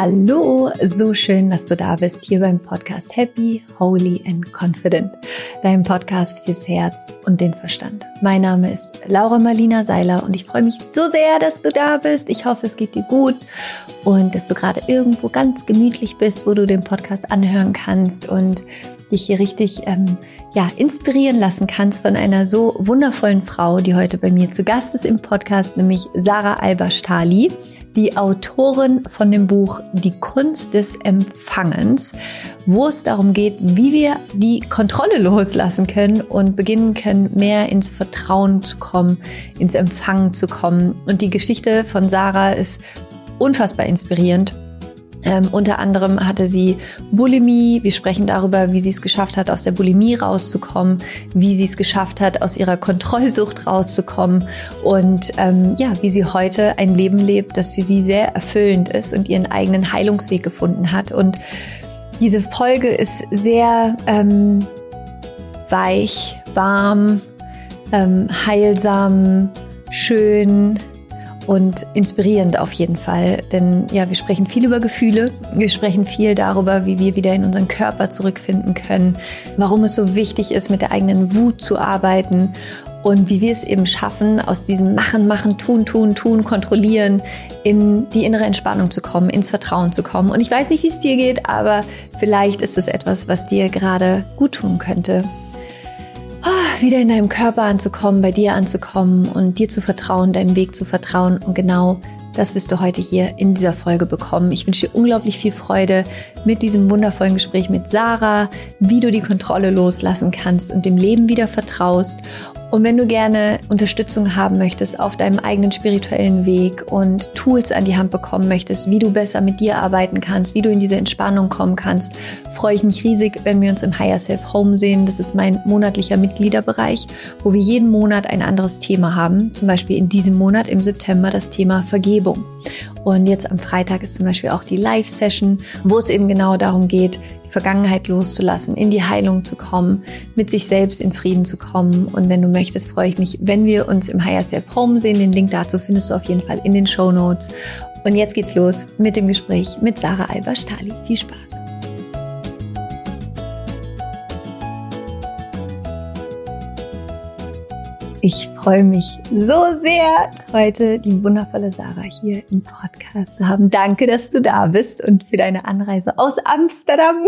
Hallo, so schön, dass du da bist hier beim Podcast Happy, Holy and Confident, dein Podcast fürs Herz und den Verstand. Mein Name ist Laura Marlina Seiler und ich freue mich so sehr, dass du da bist. Ich hoffe, es geht dir gut und dass du gerade irgendwo ganz gemütlich bist, wo du den Podcast anhören kannst und dich hier richtig ähm, ja, inspirieren lassen kannst von einer so wundervollen Frau, die heute bei mir zu Gast ist im Podcast, nämlich Sarah Alberstali die Autorin von dem Buch Die Kunst des Empfangens, wo es darum geht, wie wir die Kontrolle loslassen können und beginnen können, mehr ins Vertrauen zu kommen, ins Empfangen zu kommen. Und die Geschichte von Sarah ist unfassbar inspirierend. Ähm, unter anderem hatte sie Bulimie. Wir sprechen darüber, wie sie es geschafft hat, aus der Bulimie rauszukommen, wie sie es geschafft hat, aus ihrer Kontrollsucht rauszukommen und ähm, ja, wie sie heute ein Leben lebt, das für sie sehr erfüllend ist und ihren eigenen Heilungsweg gefunden hat. Und diese Folge ist sehr ähm, weich, warm, ähm, heilsam, schön, und inspirierend auf jeden Fall. Denn ja, wir sprechen viel über Gefühle, wir sprechen viel darüber, wie wir wieder in unseren Körper zurückfinden können, warum es so wichtig ist, mit der eigenen Wut zu arbeiten und wie wir es eben schaffen, aus diesem Machen, Machen, Tun, Tun, Tun, Kontrollieren in die innere Entspannung zu kommen, ins Vertrauen zu kommen. Und ich weiß nicht, wie es dir geht, aber vielleicht ist es etwas, was dir gerade gut tun könnte wieder in deinem Körper anzukommen, bei dir anzukommen und dir zu vertrauen, deinem Weg zu vertrauen. Und genau das wirst du heute hier in dieser Folge bekommen. Ich wünsche dir unglaublich viel Freude mit diesem wundervollen Gespräch mit Sarah, wie du die Kontrolle loslassen kannst und dem Leben wieder vertraust und wenn du gerne Unterstützung haben möchtest auf deinem eigenen spirituellen Weg und Tools an die Hand bekommen möchtest, wie du besser mit dir arbeiten kannst, wie du in diese Entspannung kommen kannst, freue ich mich riesig, wenn wir uns im Higher Self Home sehen. Das ist mein monatlicher Mitgliederbereich, wo wir jeden Monat ein anderes Thema haben. Zum Beispiel in diesem Monat im September das Thema Vergebung. Und jetzt am Freitag ist zum Beispiel auch die Live-Session, wo es eben genau darum geht, die Vergangenheit loszulassen, in die Heilung zu kommen, mit sich selbst in Frieden zu kommen. Und wenn du möchtest, freue ich mich, wenn wir uns im Higher Self Home sehen. Den Link dazu findest du auf jeden Fall in den Show Notes. Und jetzt geht's los mit dem Gespräch mit Sarah Alba-Stali. Viel Spaß! Ich freue mich so sehr, heute die wundervolle Sarah hier im Podcast zu haben. Danke, dass du da bist und für deine Anreise aus Amsterdam.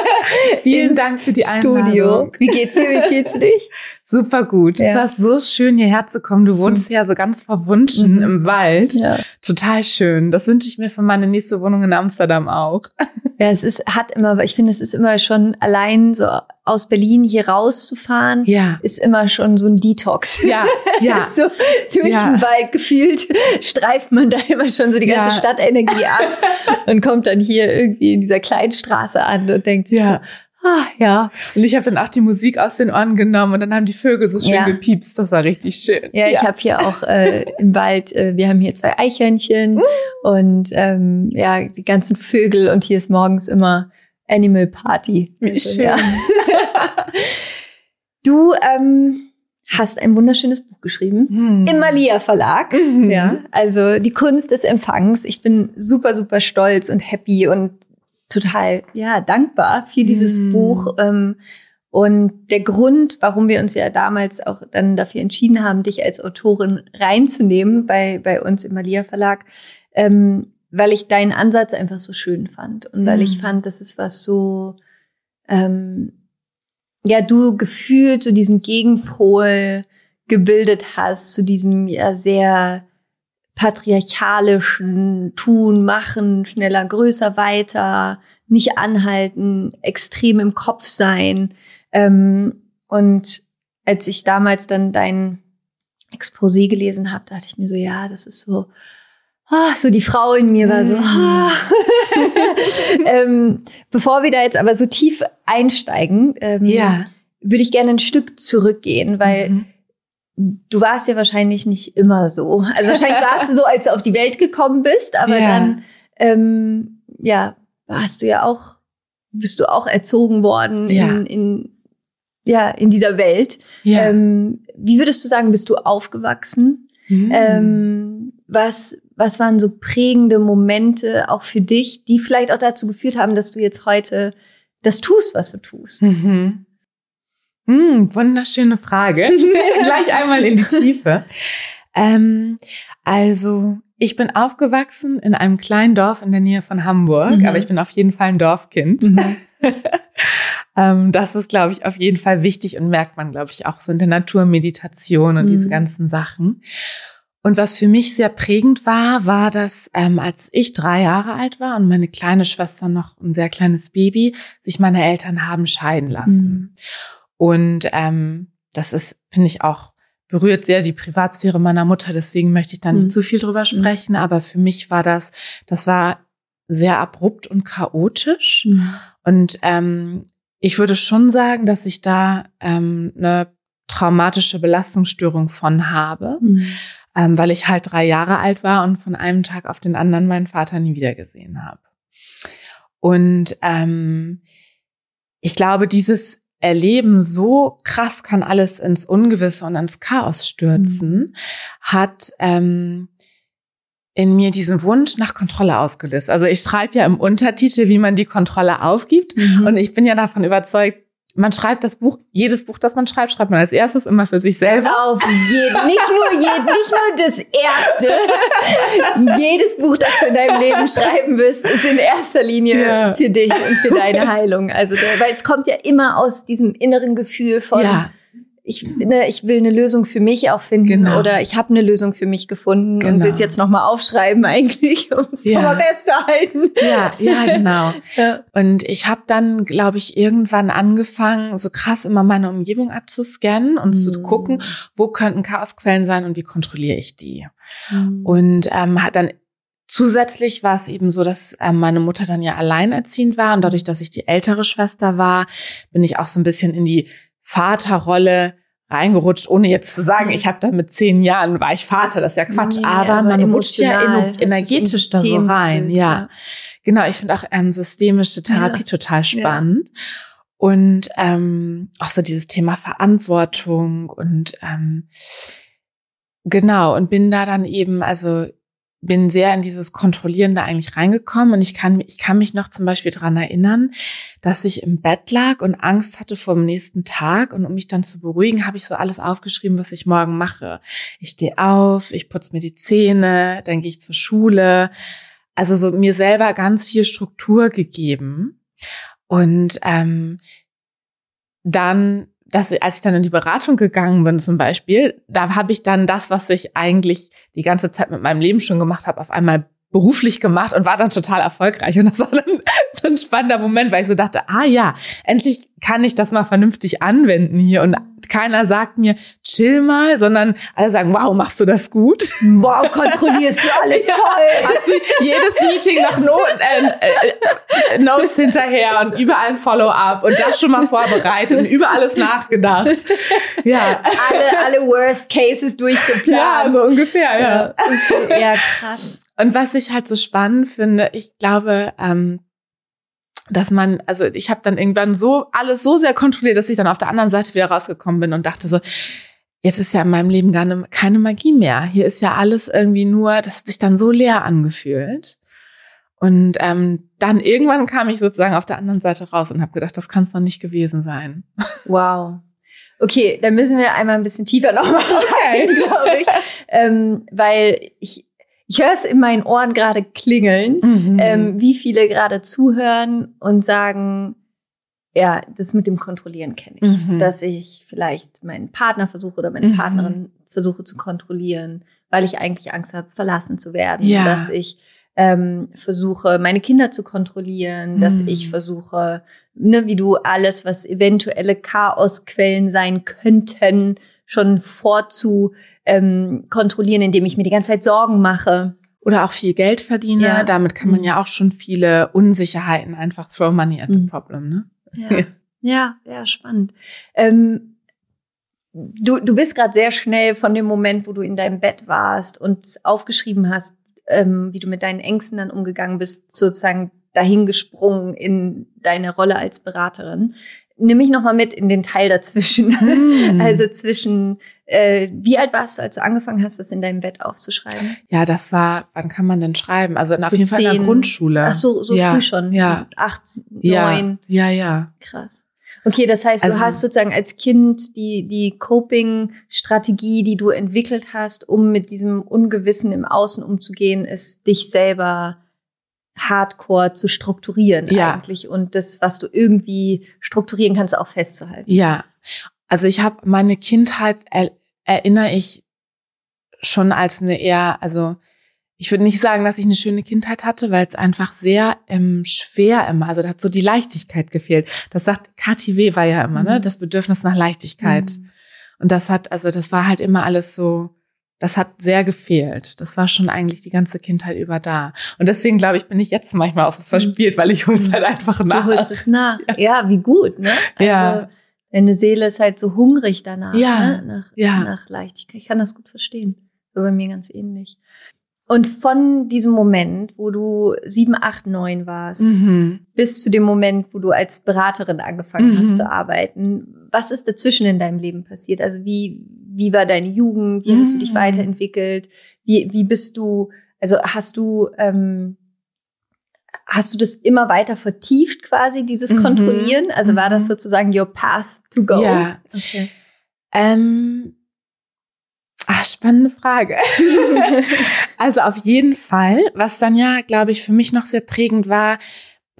Vielen Dank für die Einladung. Studio. Wie geht's dir? Wie fühlst du dich? Super gut. Ja. Es war so schön, hierher zu kommen. Du wohnst hm. ja so ganz verwunschen mhm. im Wald. Ja. Total schön. Das wünsche ich mir für meine nächste Wohnung in Amsterdam auch. Ja, es ist, hat immer, ich finde, es ist immer schon allein so aus Berlin hier rauszufahren, ja. ist immer schon so ein Detox. Ja, ja. so durch ja. den Wald gefühlt streift man da immer schon so die ganze ja. Stadtenergie ab und kommt dann hier irgendwie in dieser kleinen Straße an und denkt sich ja. so, Ah, ja. Und ich habe dann auch die Musik aus den Ohren genommen und dann haben die Vögel so schön ja. gepiepst. Das war richtig schön. Ja, ich ja. habe hier auch äh, im Wald, äh, wir haben hier zwei Eichhörnchen mm. und ähm, ja, die ganzen Vögel und hier ist morgens immer Animal Party. Wie also, schön. Ja. du ähm, hast ein wunderschönes Buch geschrieben hm. im Malia Verlag. Mhm. Ja, also die Kunst des Empfangs. Ich bin super, super stolz und happy und total ja dankbar für dieses mm. Buch. Ähm, und der Grund, warum wir uns ja damals auch dann dafür entschieden haben, dich als Autorin reinzunehmen bei, bei uns im Malia Verlag, ähm, weil ich deinen Ansatz einfach so schön fand und weil ich mm. fand, das ist was so, ähm, ja, du gefühlt so diesen Gegenpol gebildet hast zu diesem ja sehr patriarchalischen Tun, Machen, schneller, größer, weiter, nicht anhalten, extrem im Kopf sein. Ähm, und als ich damals dann dein Exposé gelesen habe, dachte ich mir so, ja, das ist so, ah, so die Frau in mir war so, ah. ähm, bevor wir da jetzt aber so tief einsteigen, ähm, ja. würde ich gerne ein Stück zurückgehen, weil mhm du warst ja wahrscheinlich nicht immer so. Also wahrscheinlich warst du so, als du auf die Welt gekommen bist, aber ja. dann, ähm, ja, hast du ja auch, bist du auch erzogen worden ja. in, in, ja, in dieser Welt. Ja. Ähm, wie würdest du sagen, bist du aufgewachsen? Mhm. Ähm, was, was waren so prägende Momente auch für dich, die vielleicht auch dazu geführt haben, dass du jetzt heute das tust, was du tust? Mhm. Hm, wunderschöne Frage. Gleich einmal in die Tiefe. Ähm, also, ich bin aufgewachsen in einem kleinen Dorf in der Nähe von Hamburg, mhm. aber ich bin auf jeden Fall ein Dorfkind. Mhm. ähm, das ist, glaube ich, auf jeden Fall wichtig und merkt man, glaube ich, auch so in der Naturmeditation und mhm. diese ganzen Sachen. Und was für mich sehr prägend war, war, dass ähm, als ich drei Jahre alt war und meine kleine Schwester noch ein sehr kleines Baby, sich meine Eltern haben scheiden lassen. Mhm. Und ähm, das ist, finde ich, auch berührt sehr die Privatsphäre meiner Mutter. Deswegen möchte ich da nicht mhm. zu viel drüber mhm. sprechen. Aber für mich war das, das war sehr abrupt und chaotisch. Mhm. Und ähm, ich würde schon sagen, dass ich da ähm, eine traumatische Belastungsstörung von habe. Mhm ähm, weil ich halt drei Jahre alt war und von einem Tag auf den anderen meinen Vater nie wiedergesehen habe. Und ähm, ich glaube, dieses Erleben, so krass kann alles ins Ungewisse und ins Chaos stürzen, mhm. hat ähm, in mir diesen Wunsch nach Kontrolle ausgelöst. Also ich schreibe ja im Untertitel, wie man die Kontrolle aufgibt. Mhm. Und ich bin ja davon überzeugt, man schreibt das Buch, jedes Buch, das man schreibt, schreibt man als erstes immer für sich selber. Auf jeden, nicht nur jeden, nicht nur das erste. Jedes Buch, das du in deinem Leben schreiben wirst, ist in erster Linie ja. für dich und für deine Heilung. Also, weil es kommt ja immer aus diesem inneren Gefühl von, ja ich, ne, ich will eine Lösung für mich auch finden genau. oder ich habe eine Lösung für mich gefunden genau. und will es jetzt nochmal aufschreiben eigentlich, um es ja. mal festzuhalten. Ja, ja, genau. ja. Und ich habe dann, glaube ich, irgendwann angefangen, so krass immer meine Umgebung abzuscannen und mhm. zu gucken, wo könnten Chaosquellen sein und wie kontrolliere ich die. Mhm. Und ähm, hat dann Zusätzlich war es eben so, dass äh, meine Mutter dann ja alleinerziehend war und dadurch, dass ich die ältere Schwester war, bin ich auch so ein bisschen in die Vaterrolle reingerutscht, ohne jetzt zu sagen, ich habe da mit zehn Jahren war ich Vater, das ist ja Quatsch, nee, aber, aber man rutscht ja energetisch da so rein, ja. ja. Genau, ich finde auch ähm, systemische Therapie ja. total spannend. Ja. Und ähm, auch so dieses Thema Verantwortung und ähm, genau, und bin da dann eben, also bin sehr in dieses Kontrollierende eigentlich reingekommen und ich kann, ich kann mich noch zum Beispiel dran erinnern, dass ich im Bett lag und Angst hatte vor dem nächsten Tag und um mich dann zu beruhigen, habe ich so alles aufgeschrieben, was ich morgen mache. Ich stehe auf, ich putze mir die Zähne, dann gehe ich zur Schule. Also so mir selber ganz viel Struktur gegeben und ähm, dann dass als ich dann in die Beratung gegangen bin zum Beispiel, da habe ich dann das, was ich eigentlich die ganze Zeit mit meinem Leben schon gemacht habe, auf einmal beruflich gemacht und war dann total erfolgreich. Und das war dann so ein spannender Moment, weil ich so dachte, ah ja, endlich kann ich das mal vernünftig anwenden hier. Und keiner sagt mir, chill mal, sondern alle sagen, wow, machst du das gut? Wow, kontrollierst du alles ja, toll. Hast du jedes Meeting noch Not, äh, äh, Notes hinterher und überall ein Follow-up und das schon mal vorbereitet und über alles nachgedacht. Ja. Alle, alle Worst Cases durchgeplant. Ja, so ungefähr, ja. Ja, ja krass. Und was ich halt so spannend finde, ich glaube, ähm, dass man, also ich habe dann irgendwann so alles so sehr kontrolliert, dass ich dann auf der anderen Seite wieder rausgekommen bin und dachte so, jetzt ist ja in meinem Leben gar ne, keine Magie mehr. Hier ist ja alles irgendwie nur, das hat sich dann so leer angefühlt. Und ähm, dann irgendwann kam ich sozusagen auf der anderen Seite raus und habe gedacht, das kann es doch nicht gewesen sein. Wow. Okay, dann müssen wir einmal ein bisschen tiefer nochmal rein, glaube ich. ähm, weil ich, ich höre es in meinen Ohren gerade klingeln, mhm. ähm, wie viele gerade zuhören und sagen, ja, das mit dem Kontrollieren kenne ich. Mhm. Dass ich vielleicht meinen Partner versuche oder meine mhm. Partnerin versuche zu kontrollieren, weil ich eigentlich Angst habe, verlassen zu werden. Ja. Dass ich ähm, versuche, meine Kinder zu kontrollieren, mhm. dass ich versuche, ne, wie du alles, was eventuelle Chaosquellen sein könnten, schon vorzu ähm, kontrollieren, indem ich mir die ganze Zeit Sorgen mache. Oder auch viel Geld verdiene. Ja. Damit kann man mhm. ja auch schon viele Unsicherheiten einfach throw money at the mhm. problem, ne? Ja, ja, ja, spannend. Ähm, du, du bist gerade sehr schnell von dem Moment, wo du in deinem Bett warst und aufgeschrieben hast, ähm, wie du mit deinen Ängsten dann umgegangen bist, sozusagen dahingesprungen in deine Rolle als Beraterin. Nimm mich noch mal mit in den Teil dazwischen, mm. also zwischen Äh, wie alt warst du, als du angefangen hast, das in deinem Bett aufzuschreiben? Ja, das war, wann kann man denn schreiben? Also auf jeden Fall in der Grundschule. Ach so, so ja, früh schon. Ja. Acht, Ja, neun. ja, ja. Krass. Okay, das heißt, du Also- hast sozusagen als Kind die, die Coping-Strategie, die du entwickelt hast, um mit diesem Ungewissen im Außen umzugehen, ist dich selber hardcore zu strukturieren Ja. eigentlich und das, was du irgendwie strukturieren kannst, auch festzuhalten. Ja, also ich habe meine Kindheit er, erinnere ich schon als eine eher, also ich würde nicht sagen, dass ich eine schöne Kindheit hatte, weil es einfach sehr ähm, schwer immer, also da hat so die Leichtigkeit gefehlt. Das sagt Kathi W. war ja immer, ne, Mhm. das Bedürfnis nach Leichtigkeit. Mhm. Und das hat, also das war halt immer alles so, das hat sehr gefehlt. Das war schon eigentlich die ganze Kindheit über da. Und deswegen glaube ich, bin ich jetzt manchmal auch so verspielt, weil ich hol's halt einfach nach. Du holst es nach. Ja, wie gut, ne? Also, Ja. Deine Seele ist halt so hungrig danach, Ja. ne? nach, Ja. nach Leichtigkeit. Ich kann das gut verstehen. So bei mir ganz ähnlich. Und von diesem Moment, wo du sieben, acht, neun warst, Mhm. bis zu dem Moment, wo du als Beraterin angefangen Mhm. hast zu arbeiten, was ist dazwischen in deinem Leben passiert? Also wie, wie war deine Jugend? Wie hast du dich Mhm. weiterentwickelt? Wie, wie bist du, also hast du, ähm, hast du das immer weiter vertieft quasi, dieses Mhm. Kontrollieren? Also war das Mhm. sozusagen your path to go? Ja. Okay. Ähm, ah, spannende Frage. also auf jeden Fall, was dann ja, glaube ich, für mich noch sehr prägend war,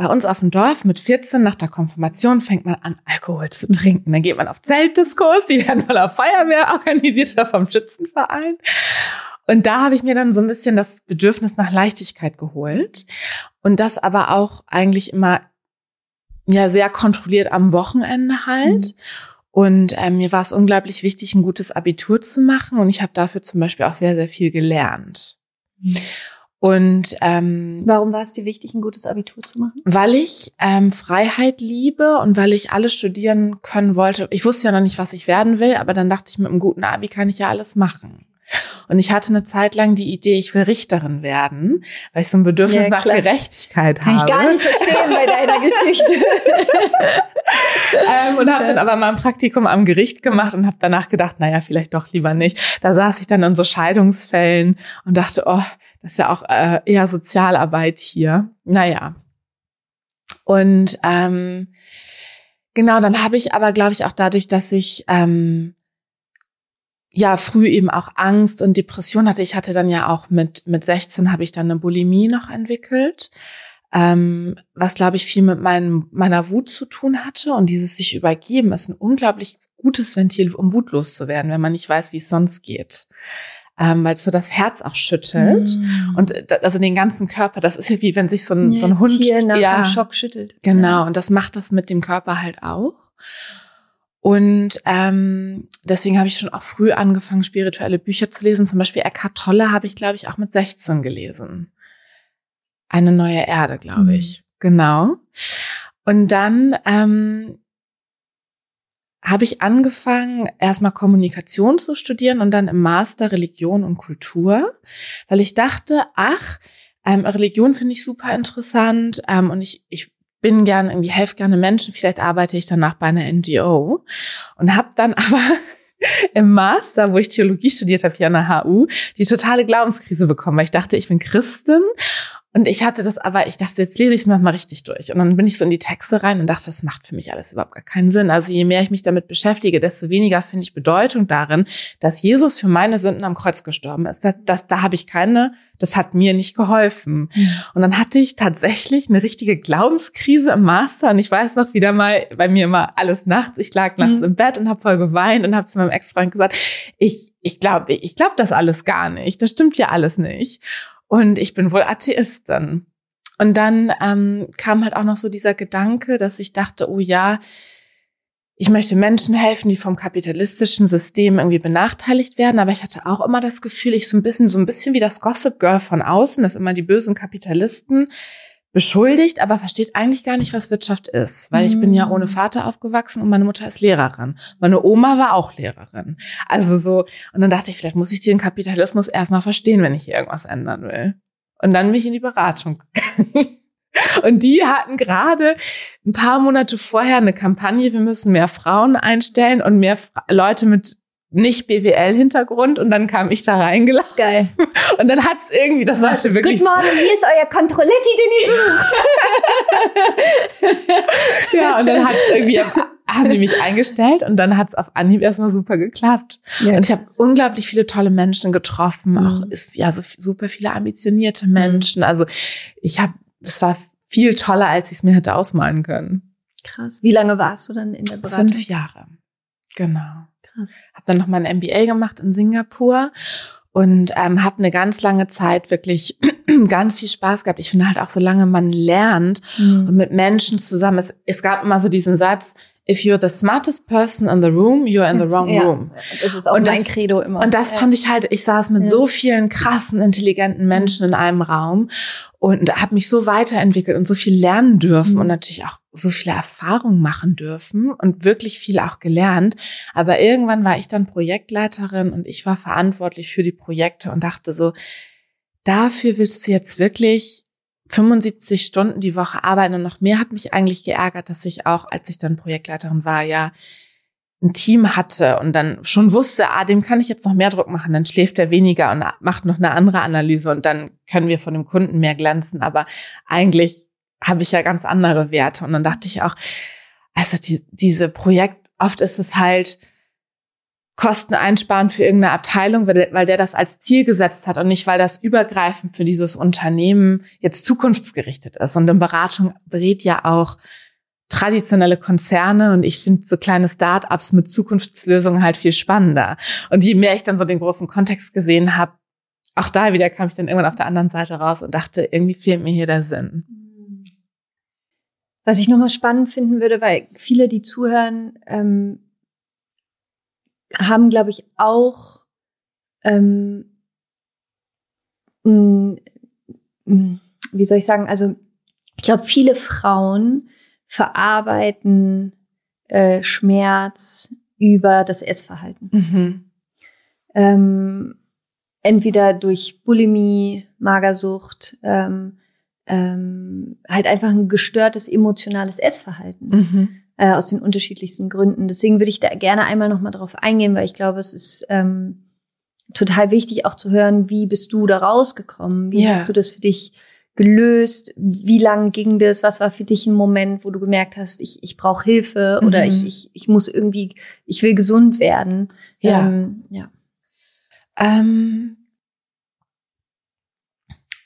bei uns auf dem Dorf mit 14 nach der Konfirmation fängt man an, Alkohol zu trinken. Dann geht man auf Zeltdiskos, die werden von der Feuerwehr organisiert oder vom Schützenverein. Und da habe ich mir dann so ein bisschen das Bedürfnis nach Leichtigkeit geholt. Und das aber auch eigentlich immer ja sehr kontrolliert am Wochenende halt. Mhm. Und ähm, mir war es unglaublich wichtig, ein gutes Abitur zu machen. Und ich habe dafür zum Beispiel auch sehr, sehr viel gelernt. Und ähm, Warum war es dir wichtig, ein gutes Abitur zu machen? weil ich ähm, Freiheit liebe und weil ich alles studieren können wollte. Ich wusste ja noch nicht, was ich werden will, aber dann dachte ich, mit einem guten Abi kann ich ja alles machen. Und ich hatte eine Zeit lang die Idee, ich will Richterin werden, weil ich so ein Bedürfnis Ja, nach. Gerechtigkeit Kann habe. ich gar nicht verstehen bei deiner Geschichte. ähm, und habe dann aber mal ein Praktikum am Gericht gemacht und habe danach gedacht, naja, vielleicht doch lieber nicht. Da saß ich dann in so Scheidungsfällen und dachte, oh, das ist ja auch äh, eher Sozialarbeit hier. Naja. Und ähm, genau, dann habe ich aber, glaube ich, auch dadurch, dass ich ähm, ja früh eben auch Angst und Depression hatte. Ich hatte dann ja auch mit mit 16 habe ich dann eine Bulimie noch entwickelt ähm, was glaube ich viel mit meinem, meiner Wut zu tun hatte. Und dieses sich übergeben ist ein unglaublich gutes Ventil, um wutlos zu werden, wenn man nicht weiß, wie es sonst geht. Ähm, Weil es so das Herz auch schüttelt. Mhm. Und da- also den ganzen Körper, das ist ja wie wenn sich so ein, so ein Ja, Hund. Tier nach ja, dem Schock schüttelt. Genau, und das macht das mit dem Körper halt auch. Und ähm, deswegen habe ich schon auch früh angefangen, spirituelle Bücher zu lesen. Zum Beispiel Eckhart Tolle habe ich, glaube ich, auch mit 16 gelesen. Eine neue Erde, glaube Mhm. ich. Genau. Und dann ähm, habe ich angefangen, erstmal Kommunikation zu studieren und dann im Master Religion und Kultur, weil ich dachte, ach, ähm, Religion finde ich super interessant ähm, und ich, ich bin gern irgendwie helfe gerne Menschen, vielleicht arbeite ich danach bei einer NGO und habe dann aber im Master, wo ich Theologie studiert habe hier an der HU, die totale Glaubenskrise bekommen, weil ich dachte, ich bin Christin und ich hatte das aber, ich dachte, jetzt lese ich es mir mal richtig durch. Und dann bin ich so in die Texte rein und dachte, das macht für mich alles überhaupt gar keinen Sinn. Also je mehr ich mich damit beschäftige, desto weniger finde ich Bedeutung darin, dass Jesus für meine Sünden am Kreuz gestorben ist. Das, das, da habe ich keine, das hat mir nicht geholfen. Und dann hatte ich tatsächlich eine richtige Glaubenskrise im Master. Und ich weiß noch wieder mal, bei mir immer alles nachts. Ich lag nachts Mhm. im Bett und habe voll geweint und habe zu meinem Ex-Freund gesagt, ich, ich glaube, ich glaube das alles gar nicht. Das stimmt ja alles nicht. Und ich bin wohl Atheistin. Und dann ähm, kam halt auch noch so dieser Gedanke, dass ich dachte, oh ja, ich möchte Menschen helfen, die vom kapitalistischen System irgendwie benachteiligt werden. Aber ich hatte auch immer das Gefühl, ich so ein bisschen, so ein bisschen wie das Gossip Girl von außen, dass immer die bösen Kapitalisten beschuldigt, aber versteht eigentlich gar nicht, was Wirtschaft ist. Weil ich bin ja ohne Vater aufgewachsen und meine Mutter ist Lehrerin. Meine Oma war auch Lehrerin. Also so, und dann dachte ich, vielleicht muss ich den Kapitalismus erstmal verstehen, wenn ich hier irgendwas ändern will. Und dann bin ich in die Beratung gegangen. Und die hatten gerade ein paar Monate vorher eine Kampagne, wir müssen mehr Frauen einstellen und mehr Leute mit nicht BWL-Hintergrund und dann kam ich da reingelaufen. Geil. Und dann hat's irgendwie, das war schon wirklich. Good morning, hier ist euer Controletti, den ihr sucht. ja, und dann hat's irgendwie, haben die mich eingestellt und dann hat's auf Anhieb erstmal super geklappt. Ja, und ich habe unglaublich viele tolle Menschen getroffen, mhm. auch ist ja so super viele ambitionierte Menschen. Also ich habe, es war viel toller, als ich es mir hätte ausmalen können. Krass. Wie lange warst du dann in der Beratung? Fünf Jahre. Genau. Krass. Habe dann noch mal ein MBA gemacht in Singapur und ähm, habe eine ganz lange Zeit wirklich ganz viel Spaß gehabt. Ich finde halt auch, solange man lernt mhm. und mit Menschen zusammen, es, es gab immer so diesen Satz, if you're the smartest person in the room, you're in the wrong ja, room. Das ist auch und mein das, Credo immer. Und das ja. fand ich halt, ich saß mit ja. so vielen krassen, intelligenten Menschen in einem Raum und habe mich so weiterentwickelt und so viel lernen dürfen mhm. und natürlich auch so viele Erfahrungen machen dürfen und wirklich viel auch gelernt. Aber irgendwann war ich dann Projektleiterin und ich war verantwortlich für die Projekte und dachte so, dafür willst du jetzt wirklich 75 Stunden die Woche arbeiten und noch mehr hat mich eigentlich geärgert, dass ich auch, als ich dann Projektleiterin war, ja ein Team hatte und dann schon wusste, ah, dem kann ich jetzt noch mehr Druck machen, dann schläft er weniger und macht noch eine andere Analyse und dann können wir von dem Kunden mehr glänzen. Aber eigentlich habe ich ja ganz andere Werte. Und dann dachte ich auch, also die, diese Projekt, oft ist es halt, Kosten einsparen für irgendeine Abteilung, weil der, das als Ziel gesetzt hat und nicht, weil das übergreifend für dieses Unternehmen jetzt zukunftsgerichtet ist. Und in Beratung berät ja auch traditionelle Konzerne und ich finde so kleine Start-ups mit Zukunftslösungen halt viel spannender. Und je mehr ich dann so den großen Kontext gesehen habe, auch da wieder kam ich dann irgendwann auf der anderen Seite raus und dachte, irgendwie fehlt mir hier der Sinn. Was ich nochmal spannend finden würde, weil viele, die zuhören, ähm, haben, glaube ich, auch ähm, wie soll ich sagen, also ich glaube, viele Frauen verarbeiten äh, Schmerz über das Essverhalten. Mhm. Ähm, entweder durch Bulimie, Magersucht, ähm, ähm, halt einfach ein gestörtes emotionales Essverhalten. Mhm äh, aus den unterschiedlichsten Gründen. Deswegen würde ich da gerne einmal noch mal drauf eingehen, weil ich glaube, es ist ähm, total wichtig auch zu hören, wie bist du da rausgekommen? Wie ja. hast du das für dich gelöst? Wie lang ging das? Was war für dich ein Moment, wo du gemerkt hast, ich, ich brauche Hilfe mhm. oder ich, ich, ich muss irgendwie, ich will gesund werden? Ja. Ähm, ja. Ähm,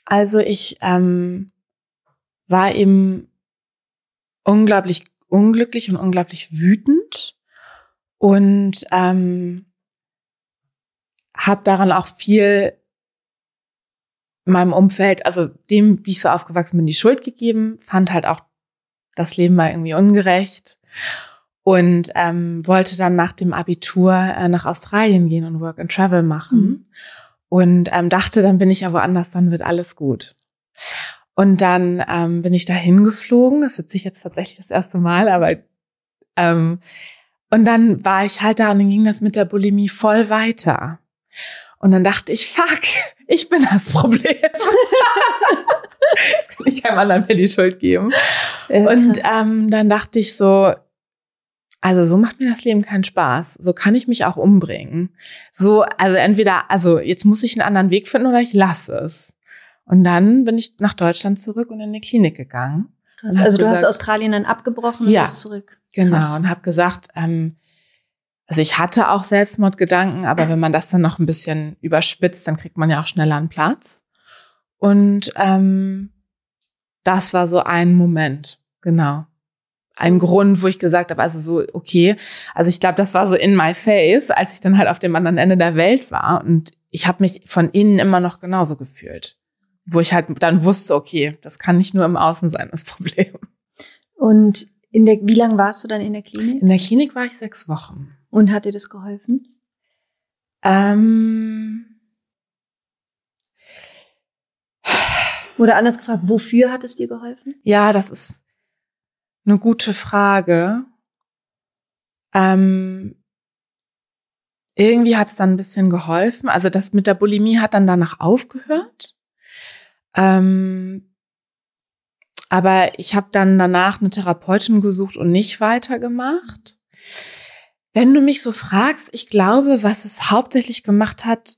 also ich ähm, war eben unglaublich unglücklich und unglaublich wütend und ähm, habe daran auch viel meinem Umfeld, also dem, wie ich so aufgewachsen bin, die Schuld gegeben, fand halt auch das Leben mal irgendwie ungerecht und ähm, wollte dann nach dem Abitur äh, nach Australien gehen und Work and Travel machen mhm. und ähm, dachte, dann bin ich ja woanders, dann wird alles gut. Und dann ähm, bin ich da hingeflogen. Das sitze ich jetzt tatsächlich das erste Mal, aber ähm, und dann war ich halt da und dann ging das mit der Bulimie voll weiter. Und dann dachte ich, fuck, ich bin das Problem. Jetzt kann ich keinem anderen mehr die Schuld geben. Ja, und ähm, dann dachte ich so, also so macht mir das Leben keinen Spaß. So kann ich mich auch umbringen. So, also entweder, also jetzt muss ich einen anderen Weg finden oder ich lasse es. Und dann bin ich nach Deutschland zurück und in die Klinik gegangen. Krass. Also du gesagt, hast Australien dann abgebrochen und ja, bist zurück. Genau und habe gesagt, ähm, also ich hatte auch Selbstmordgedanken, aber wenn man das dann noch ein bisschen überspitzt, dann kriegt man ja auch schneller einen Platz. Und ähm, das war so ein Moment, genau. Ein Grund, wo ich gesagt habe, also so, okay, also ich glaube, das war so in my face, als ich dann halt auf dem anderen Ende der Welt war. Und ich habe mich von innen immer noch genauso gefühlt wo ich halt dann wusste, okay, das kann nicht nur im Außen sein, das Problem. Und in der, wie lange warst du dann in der Klinik? In der Klinik war ich sechs Wochen. Und hat dir das geholfen? Ähm, Oder anders gefragt, wofür hat es dir geholfen? Ja, das ist eine gute Frage. Ähm, irgendwie hat es dann ein bisschen geholfen. Also das mit der Bulimie hat dann danach aufgehört. Ähm, aber ich habe dann danach eine Therapeutin gesucht und nicht weitergemacht, Wenn du mich so fragst, ich glaube, was es hauptsächlich gemacht hat,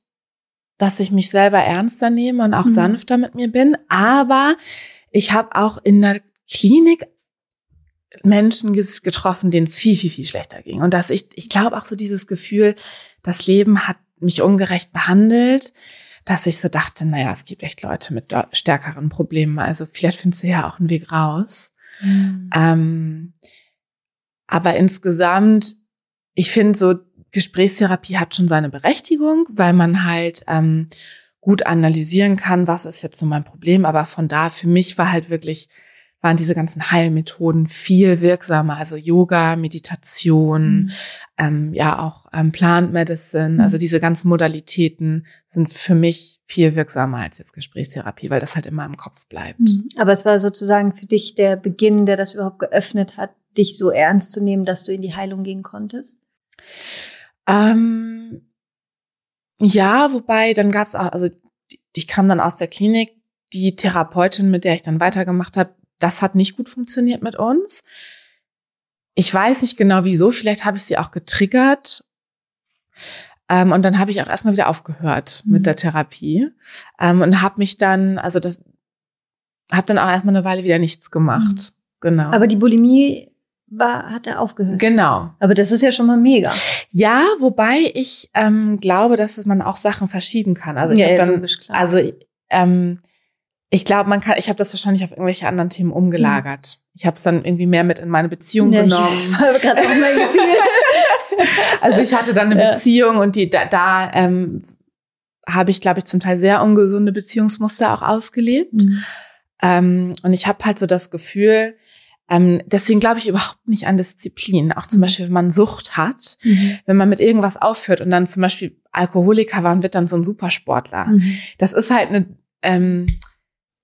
dass ich mich selber ernster nehme und auch mhm. sanfter mit mir bin. Aber ich habe auch in der Klinik Menschen getroffen, denen es viel, viel, viel schlechter ging. Und dass ich, ich glaube auch so dieses Gefühl, das Leben hat mich ungerecht behandelt, dass ich so dachte, naja, es gibt echt Leute mit stärkeren Problemen. Also vielleicht findest du ja auch einen Weg raus. Mhm. Ähm, aber insgesamt, ich finde so, Gesprächstherapie hat schon seine Berechtigung, weil man halt ähm, gut analysieren kann, was ist jetzt so mein Problem. Aber von da, für mich war halt wirklich waren diese ganzen Heilmethoden viel wirksamer. Also Yoga, Meditation, mhm. ähm, ja auch ähm, Plant Medicine, mhm. also diese ganzen Modalitäten sind für mich viel wirksamer als jetzt Gesprächstherapie, weil das halt immer im Kopf bleibt. Mhm. Aber es war sozusagen für dich der Beginn, der das überhaupt geöffnet hat, dich so ernst zu nehmen, dass du in die Heilung gehen konntest? Ähm, ja, wobei dann gab's auch, also ich kam dann aus der Klinik, die Therapeutin, mit der ich dann weitergemacht habe, das hat nicht gut funktioniert mit uns. Ich weiß nicht genau wieso, vielleicht habe ich sie auch getriggert. Ähm, und dann habe ich auch erstmal wieder aufgehört mhm. mit der Therapie ähm, und habe mich dann, also das, habe dann auch erstmal eine Weile wieder nichts gemacht. Mhm. Genau. Aber die Bulimie war, hat er aufgehört. Genau. Aber das ist ja schon mal mega. Ja, wobei ich ähm, glaube, dass man auch Sachen verschieben kann. Also ich ja, ja, dann, logisch, klar. also ähm, ich glaube, man kann, ich habe das wahrscheinlich auf irgendwelche anderen Themen umgelagert. Ich habe es dann irgendwie mehr mit in meine Beziehung ja, genommen. Ich war gerade auch mein Gefühl. also ich hatte dann eine ja. Beziehung und die da, da ähm, habe ich, glaube ich, zum Teil sehr ungesunde Beziehungsmuster auch ausgelebt. Mhm. Ähm, und ich habe halt so das Gefühl, ähm, deswegen glaube ich überhaupt nicht an Disziplin. Auch zum mhm. Beispiel, wenn man Sucht hat, mhm. wenn man mit irgendwas aufhört und dann zum Beispiel Alkoholiker war und wird dann so ein Supersportler. Mhm. Das ist halt eine ähm,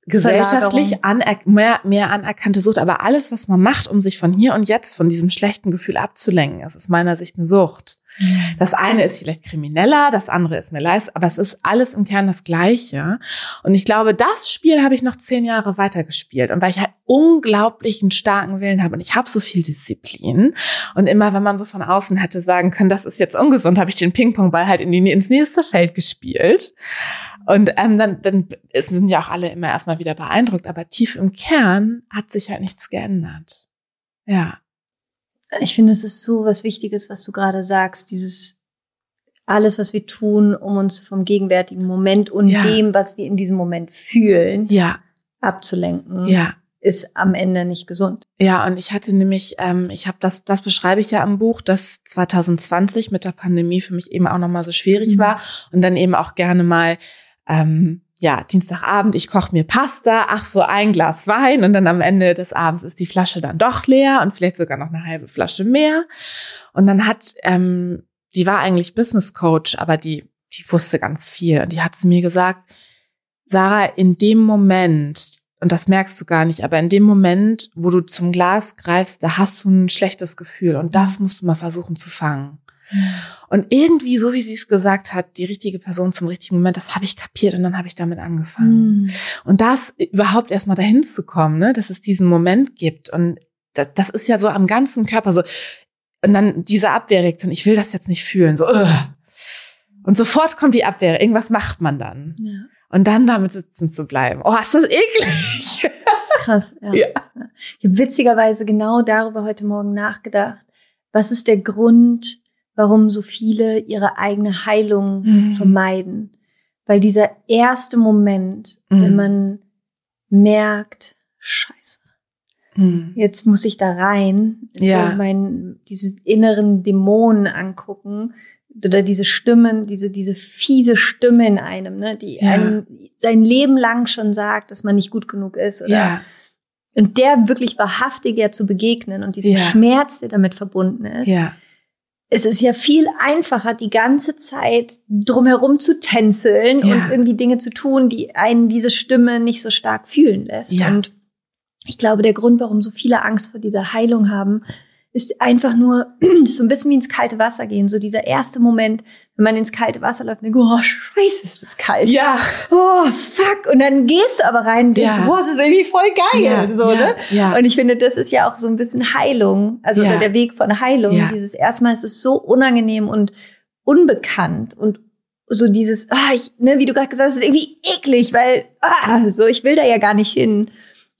gesellschaftlich aner mehr, mehr anerkannte Sucht. Aber alles, was man macht, um sich von hier und jetzt von diesem schlechten Gefühl abzulenken, ist aus meiner Sicht eine Sucht. Mhm. Das eine ist vielleicht krimineller, das andere ist mir leist, aber es ist alles im Kern das Gleiche. Und ich glaube, das Spiel habe ich noch zehn Jahre weitergespielt. Und weil ich halt unglaublichen starken Willen habe und ich habe so viel Disziplin. Und immer, wenn man so von außen hätte sagen können, das ist jetzt ungesund, habe ich den Ping-Pong-Ball halt in die, ins nächste Feld gespielt. Und ähm, dann, dann sind ja auch alle immer erstmal wieder beeindruckt, aber tief im Kern hat sich halt nichts geändert. Ja. Ich finde, es ist so was Wichtiges, was du gerade sagst, dieses alles, was wir tun, um uns vom gegenwärtigen Moment und ja. dem, was wir in diesem Moment fühlen, ja. abzulenken. Ja ist am Ende nicht gesund. Ja, und ich hatte nämlich, ähm, ich habe das, das beschreibe ich ja im Buch, dass 2020 mit der Pandemie für mich eben auch nochmal so schwierig mhm. war und dann eben auch gerne mal ähm, ja, Dienstagabend, ich koche mir Pasta, ach so ein Glas Wein und dann am Ende des Abends ist die Flasche dann doch leer und vielleicht sogar noch eine halbe Flasche mehr. Und dann hat, ähm, die war eigentlich Business Coach, aber die, die wusste ganz viel. Und die hat zu mir gesagt, Sarah, in dem Moment, und das merkst du gar nicht, aber in dem Moment, wo du zum Glas greifst, da hast du ein schlechtes Gefühl und das musst du mal versuchen zu fangen. Und irgendwie, so wie sie es gesagt hat, die richtige Person zum richtigen Moment, das habe ich kapiert und dann habe ich damit angefangen. Mhm. Und das überhaupt erstmal dahin zu kommen, ne, dass es diesen Moment gibt. Und das, das ist ja so am ganzen Körper so. Und dann diese Abwehrreaktion, ich will das jetzt nicht fühlen, so. Ugh. Und sofort kommt die Abwehr, irgendwas macht man dann. Ja. Und dann damit sitzen zu bleiben. Oh, ist das eklig. Das ist krass, ja. ja. Ich habe witzigerweise genau darüber heute Morgen nachgedacht. Was ist der Grund, warum so viele ihre eigene Heilung mhm. vermeiden. Weil dieser erste Moment, mhm. wenn man merkt, scheiße, mhm. jetzt muss ich da rein, ja. so mein, diese inneren Dämonen angucken, oder diese Stimmen, diese, diese fiese Stimme in einem, ne, die ja. einem sein Leben lang schon sagt, dass man nicht gut genug ist, oder? Ja. Und der wirklich wahrhaftiger zu begegnen und diesem. Schmerz, der damit verbunden ist, ja es ist ja viel einfacher, die ganze Zeit drumherum zu tänzeln ja. und irgendwie Dinge zu tun, die einen diese Stimme nicht so stark fühlen lässt. Ja. Und ich glaube, der Grund, warum so viele Angst vor dieser Heilung haben, ist einfach nur so ein bisschen wie ins kalte Wasser gehen. So dieser erste Moment, wenn man ins kalte Wasser läuft denkt, oh, scheiße, ist das kalt. Ja. Oh, fuck. Und dann gehst du aber rein und denkst, Ja. boah, das ist irgendwie voll geil. Ja, so, ja, ne? ja. Und ich finde, das ist ja auch so ein bisschen Heilung. Also Ja. oder der Weg von Heilung. Ja. Dieses erstmal ist es so unangenehm und unbekannt und so dieses, ah, ich, ne, wie du gerade gesagt hast, ist irgendwie eklig, weil, ah, so, ich will da ja gar nicht hin.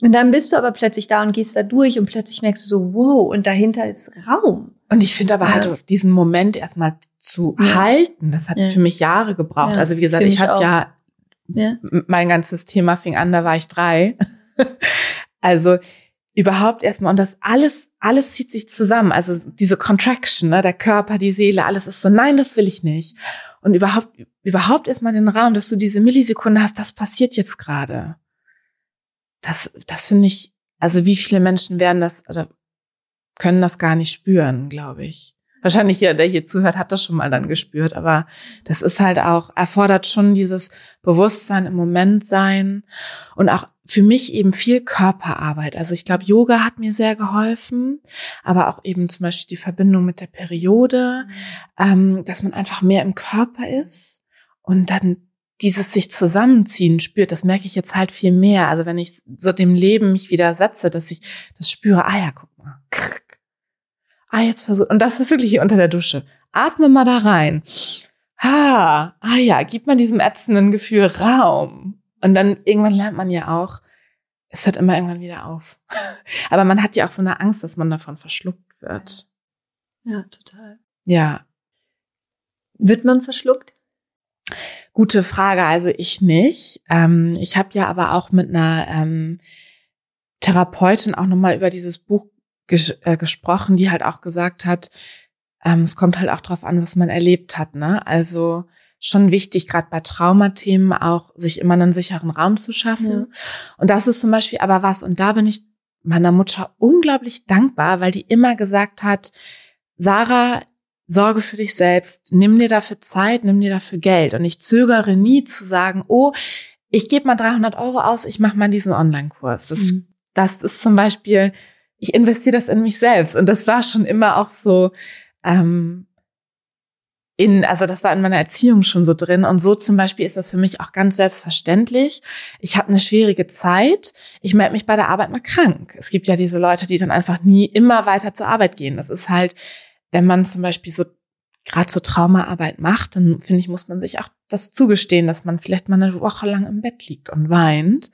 Und dann bist du aber plötzlich da und gehst da durch und plötzlich merkst du so, wow, und dahinter ist Raum. Und ich finde aber Ja. halt diesen Moment erstmal zu Ja. halten, das hat Ja. für mich Jahre gebraucht. Also wie gesagt, ich habe ja mein ganzes Thema fing an, da war ich drei. also überhaupt erstmal und das alles, alles zieht sich zusammen. Also diese Contraction, ne, der Körper, die Seele, alles ist so, nein, das will ich nicht. Und überhaupt, überhaupt erstmal den Raum, dass du diese Millisekunde hast, das passiert jetzt gerade. Das, das finde ich, also wie viele Menschen werden das oder können das gar nicht spüren, glaube ich. Wahrscheinlich jeder, der hier zuhört, hat das schon mal dann gespürt, aber das ist halt auch, erfordert schon dieses Bewusstsein im Moment sein und auch für mich eben viel Körperarbeit. Also ich glaube, Yoga hat mir sehr geholfen, aber auch eben zum Beispiel die Verbindung mit der Periode, ähm, dass man einfach mehr im Körper ist und dann dieses sich zusammenziehen spürt, das merke ich jetzt halt viel mehr. Also wenn ich so dem Leben mich widersetze, dass ich das spüre, ah ja, guck mal. Ah, jetzt versuch, und das ist wirklich hier unter der Dusche. Atme mal da rein. Ah, ah ja, gib mal diesem ätzenden Gefühl Raum. Und dann irgendwann lernt man ja auch, es hört immer irgendwann wieder auf. Aber man hat ja auch so eine Angst, dass man davon verschluckt wird. Ja, total. Ja, Wird man verschluckt? Gute Frage, also ich nicht. Ähm, ich habe ja aber auch mit einer ähm, Therapeutin auch nochmal über dieses Buch ges äh, gesprochen, die halt auch gesagt hat, ähm, es kommt halt auch drauf an, was man erlebt hat. Ne? Also schon wichtig, gerade bei Traumathemen auch, sich immer einen sicheren Raum zu schaffen. Ja. Und das ist zum Beispiel aber was, und da bin ich meiner Mutter unglaublich dankbar, weil die immer gesagt hat, Sarah, sorge für dich selbst, nimm dir dafür Zeit, nimm dir dafür Geld. Und ich zögere nie zu sagen, oh, ich gebe mal 300 Euro aus, ich mache mal diesen Online-Kurs. Das, Mhm. das ist zum Beispiel, ich investiere das in mich selbst. Und das war schon immer auch so, ähm, in, also das war in meiner Erziehung schon so drin. Und so zum Beispiel ist das für mich auch ganz selbstverständlich. Ich habe eine schwierige Zeit. Ich melde mich bei der Arbeit mal krank. Es gibt ja diese Leute, die dann einfach nie immer weiter zur Arbeit gehen. Das ist halt, wenn man zum Beispiel so gerade so Traumaarbeit macht, dann finde ich, muss man sich auch das zugestehen, dass man vielleicht mal eine Woche lang im Bett liegt und weint.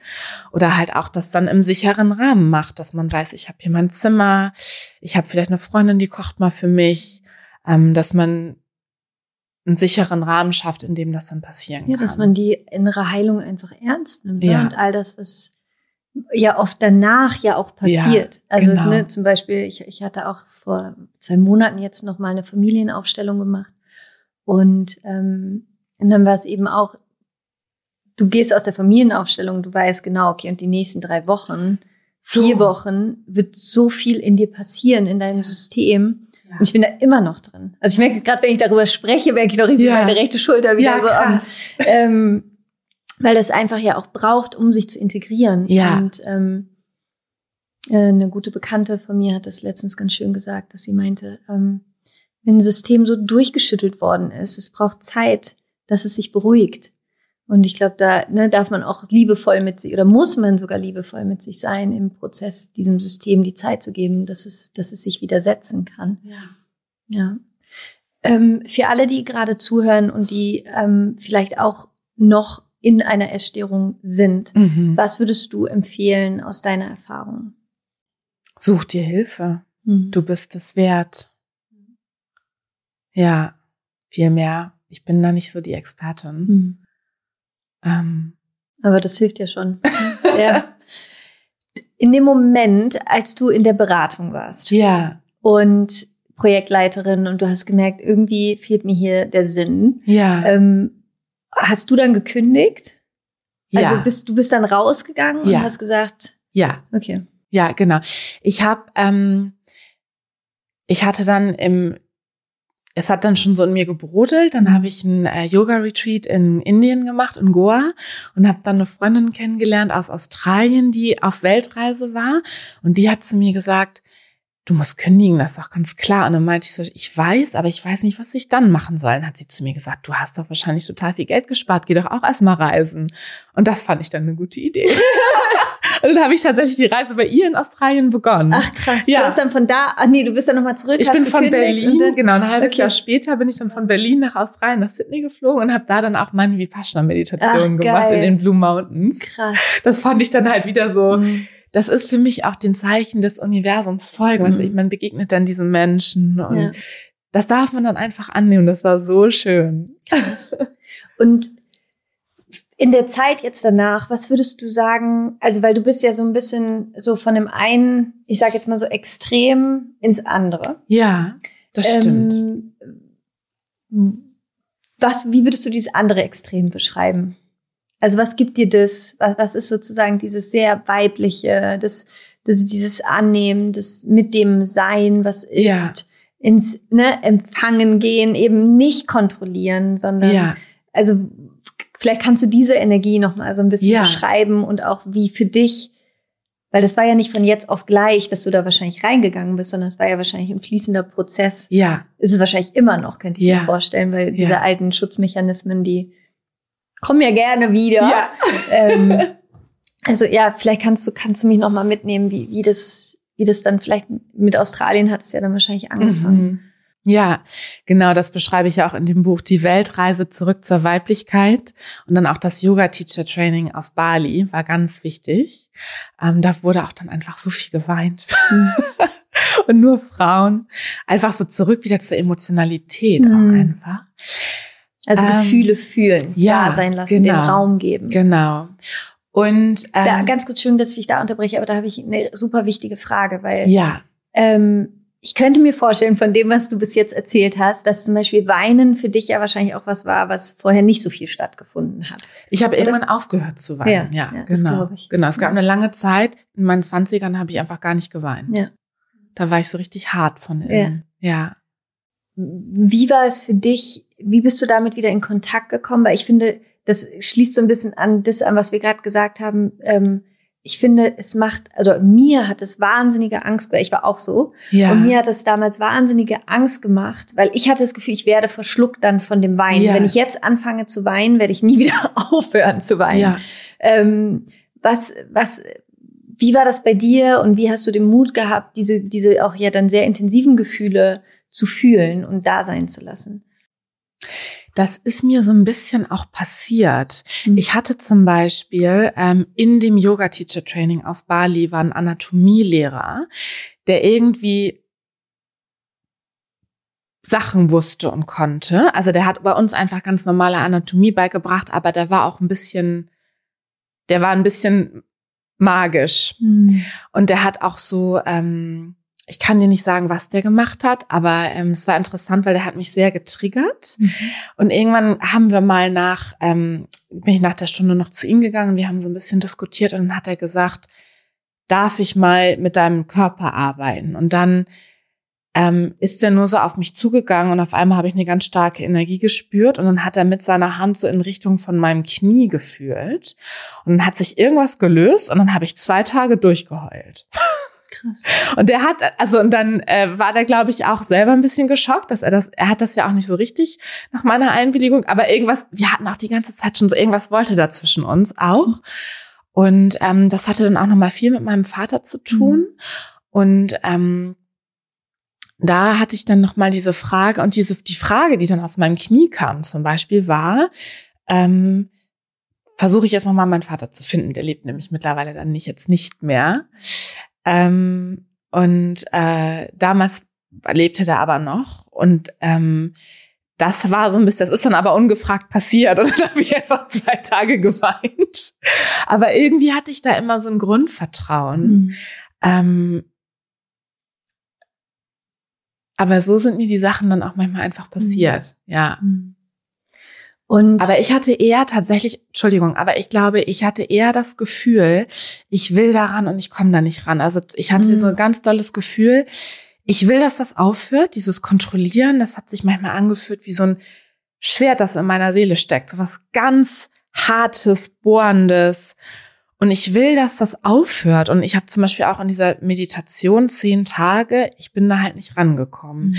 Oder halt auch das dann im sicheren Rahmen macht, dass man weiß, ich habe hier mein Zimmer, ich habe vielleicht eine Freundin, die kocht mal für mich, ähm, dass man einen sicheren Rahmen schafft, in dem das dann passieren Ja, kann. dass man die innere Heilung einfach ernst nimmt Ja. ne? und all das, was ja oft danach ja auch passiert. also genau. ne, zum Beispiel, ich, ich hatte auch vor zwei Monaten jetzt noch mal eine Familienaufstellung gemacht und, ähm, und dann war es eben auch, du gehst aus der Familienaufstellung, du weißt genau, okay, und die nächsten drei Wochen, vier So. Wochen wird so viel in dir passieren, in deinem Ja. System. Ja. Und ich bin da immer noch drin. Also ich merke gerade, wenn ich darüber spreche, merke ich noch irgendwie Ja. meine rechte Schulter wieder ja, so am, ähm, weil das einfach ja auch braucht, um sich zu integrieren. Ja. Und ähm, äh, eine gute Bekannte von mir hat das letztens ganz schön gesagt, dass sie meinte, ähm, wenn ein System so durchgeschüttelt worden ist, es braucht Zeit, dass es sich beruhigt. Und ich glaube, da ne, darf man auch liebevoll mit sich oder muss man sogar liebevoll mit sich sein im Prozess, diesem System die Zeit zu geben, dass es, dass es sich widersetzen kann. Ja. Ja. Ähm, für alle, die gerade zuhören und die ähm, vielleicht auch noch in einer Essstörung sind, Mhm. was würdest du empfehlen aus deiner Erfahrung? Such dir Hilfe. Mhm. Du bist es wert. Ja, viel mehr. Ich bin da nicht so die Expertin. Mhm. Ähm, Aber das hilft ja schon. ja. In dem Moment, als du in der Beratung warst ja, und Projektleiterin und du hast gemerkt, irgendwie fehlt mir hier der Sinn, ja, ähm, hast du dann gekündigt? ja, Also bist du bist dann rausgegangen Ja. und hast gesagt, ja, okay. ja, genau. Ich habe, ähm, ich hatte dann im, es hat dann schon so in mir gebrodelt. Dann habe ich ein äh, Yoga-Retreat in Indien gemacht, in Goa, und habe dann eine Freundin kennengelernt aus Australien, die auf Weltreise war. Und die hat zu mir gesagt, du musst kündigen, das ist doch ganz klar. Und dann meinte ich so, ich weiß, aber ich weiß nicht, was ich dann machen soll. Dann hat sie zu mir gesagt, du hast doch wahrscheinlich total viel Geld gespart, geh doch auch erstmal reisen. Und das fand ich dann eine gute Idee. Und dann habe ich tatsächlich die Reise bei ihr in Australien begonnen. Ach krass. Ja. Du hast dann von da, ach nee, du bist dann nochmal zurück. Ich bin von Berlin, dann, genau, ein halbes okay. Jahr später bin ich dann von Berlin nach Australien, nach Sydney geflogen und habe da dann auch meine Vipassana-Meditation gemacht in den Blue Mountains. Krass. Das fand ich dann halt wieder so. Mhm. Das ist für mich auch den Zeichen des Universums folgen. Mhm. Also man begegnet dann diesen Menschen und ja. das darf man dann einfach annehmen. Das war so schön. Krass. Und in der Zeit jetzt danach, was würdest du sagen? Also, weil du bist ja so ein bisschen so von dem einen, ich sage jetzt mal so extrem ins andere. Ja, das ähm, stimmt. Was, wie würdest du dieses andere Extrem beschreiben? Also, was gibt dir das? Was, was ist sozusagen dieses sehr weibliche, das, das dieses Annehmen, das mit dem Sein, was ist, ja. ins ne, Empfangen gehen, eben nicht kontrollieren, sondern ja. also Vielleicht kannst du diese Energie noch mal so ein bisschen ja. beschreiben und auch wie für dich, weil das war ja nicht von jetzt auf gleich, dass du da wahrscheinlich reingegangen bist, sondern es war ja wahrscheinlich ein fließender Prozess. Ja. Ist es wahrscheinlich immer noch, könnte ich mir vorstellen, weil diese alten Schutzmechanismen, die kommen ja gerne wieder. Ja. Ähm, also ja, vielleicht kannst du kannst du mich noch mal mitnehmen, wie wie das wie das dann vielleicht mit Australien hat es ja dann wahrscheinlich angefangen. Mhm. Ja, genau, das beschreibe ich ja auch in dem Buch Die Weltreise zurück zur Weiblichkeit und dann auch das Yoga Teacher Training auf Bali war ganz wichtig. Ähm, da wurde auch dann einfach so viel geweint. Mhm. und nur Frauen. Einfach so zurück wieder zur Emotionalität mhm. auch einfach. Also ähm, Gefühle fühlen, ja, da sein lassen, genau, den Raum geben. Genau. Und ähm, da, ganz kurz schön, dass ich da unterbreche, aber da habe ich eine super wichtige Frage, weil ja. ähm, ich könnte mir vorstellen, von dem, was du bis jetzt erzählt hast, dass zum Beispiel Weinen für dich ja wahrscheinlich auch was war, was vorher nicht so viel stattgefunden hat. Ich habe irgendwann aufgehört zu weinen. Ja, ja, ja genau. Genau. Es gab eine lange Zeit, in meinen Zwanzigern habe ich einfach gar nicht geweint. Ja. Da war ich so richtig hart von innen. Ja. ja. Wie war es für dich? Wie bist du damit wieder in Kontakt gekommen? Weil ich finde, das schließt so ein bisschen an das an, was wir gerade gesagt haben. Ähm, ich finde, es macht, also mir hat es wahnsinnige Angst, weil ich war auch so. Ja. Und mir hat es damals wahnsinnige Angst gemacht, weil ich hatte das Gefühl, ich werde verschluckt dann von dem Wein. Ja. Wenn ich jetzt anfange zu weinen, werde ich nie wieder aufhören zu weinen. Ja. Ähm, was, was, wie war das bei dir und wie hast du den Mut gehabt, diese, diese auch ja dann sehr intensiven Gefühle zu fühlen und da sein zu lassen? Das ist mir so ein bisschen auch passiert. Mhm. Ich hatte zum Beispiel ähm, in dem Yoga Teacher Training auf Bali war ein Anatomielehrer, der irgendwie Sachen wusste und konnte. Also der hat bei uns einfach ganz normale Anatomie beigebracht, aber der war auch ein bisschen, der war ein bisschen magisch. Mhm. Und der hat auch so ähm, ich kann dir nicht sagen, was der gemacht hat, aber ähm, es war interessant, weil der hat mich sehr getriggert. Mhm. Und irgendwann haben wir mal nach, ähm, bin ich nach der Stunde noch zu ihm gegangen und wir haben so ein bisschen diskutiert und dann hat er gesagt, darf ich mal mit deinem Körper arbeiten? Und dann ähm, ist er nur so auf mich zugegangen und auf einmal habe ich eine ganz starke Energie gespürt und dann hat er mit seiner Hand so in Richtung von meinem Knie gefühlt und dann hat sich irgendwas gelöst und dann habe ich zwei Tage durchgeheult. Krass. Und der hat, also und dann äh, war der, glaube ich, auch selber ein bisschen geschockt, dass er das, er hat das ja auch nicht so richtig nach meiner Einwilligung, aber irgendwas, wir hatten auch die ganze Zeit schon so irgendwas wollte da zwischen uns auch. Und ähm, das hatte dann auch nochmal viel mit meinem Vater zu tun. Mhm. Und ähm, da hatte ich dann nochmal diese Frage und diese die Frage, die dann aus meinem Knie kam, zum Beispiel war, ähm, versuche ich jetzt nochmal meinen Vater zu finden. Der lebt nämlich mittlerweile dann nicht jetzt nicht mehr. Ähm, und äh, damals lebte der aber noch und ähm, das war so ein bisschen, das ist dann aber ungefragt passiert und dann habe ich einfach zwei Tage geweint. Aber irgendwie hatte ich da immer so ein Grundvertrauen. Mhm. Ähm, aber so sind mir die Sachen dann auch manchmal einfach passiert, mhm. ja. Mhm. Und aber ich hatte eher tatsächlich, Entschuldigung, aber ich glaube, ich hatte eher das Gefühl, ich will daran und ich komme da nicht ran. Also ich hatte mhm. so ein ganz tolles Gefühl, ich will, dass das aufhört, dieses Kontrollieren. Das hat sich manchmal angefühlt wie so ein Schwert, das in meiner Seele steckt. So was ganz hartes, bohrendes. Und ich will, dass das aufhört. Und ich habe zum Beispiel auch in dieser Meditation zehn Tage, ich bin da halt nicht rangekommen. Mhm.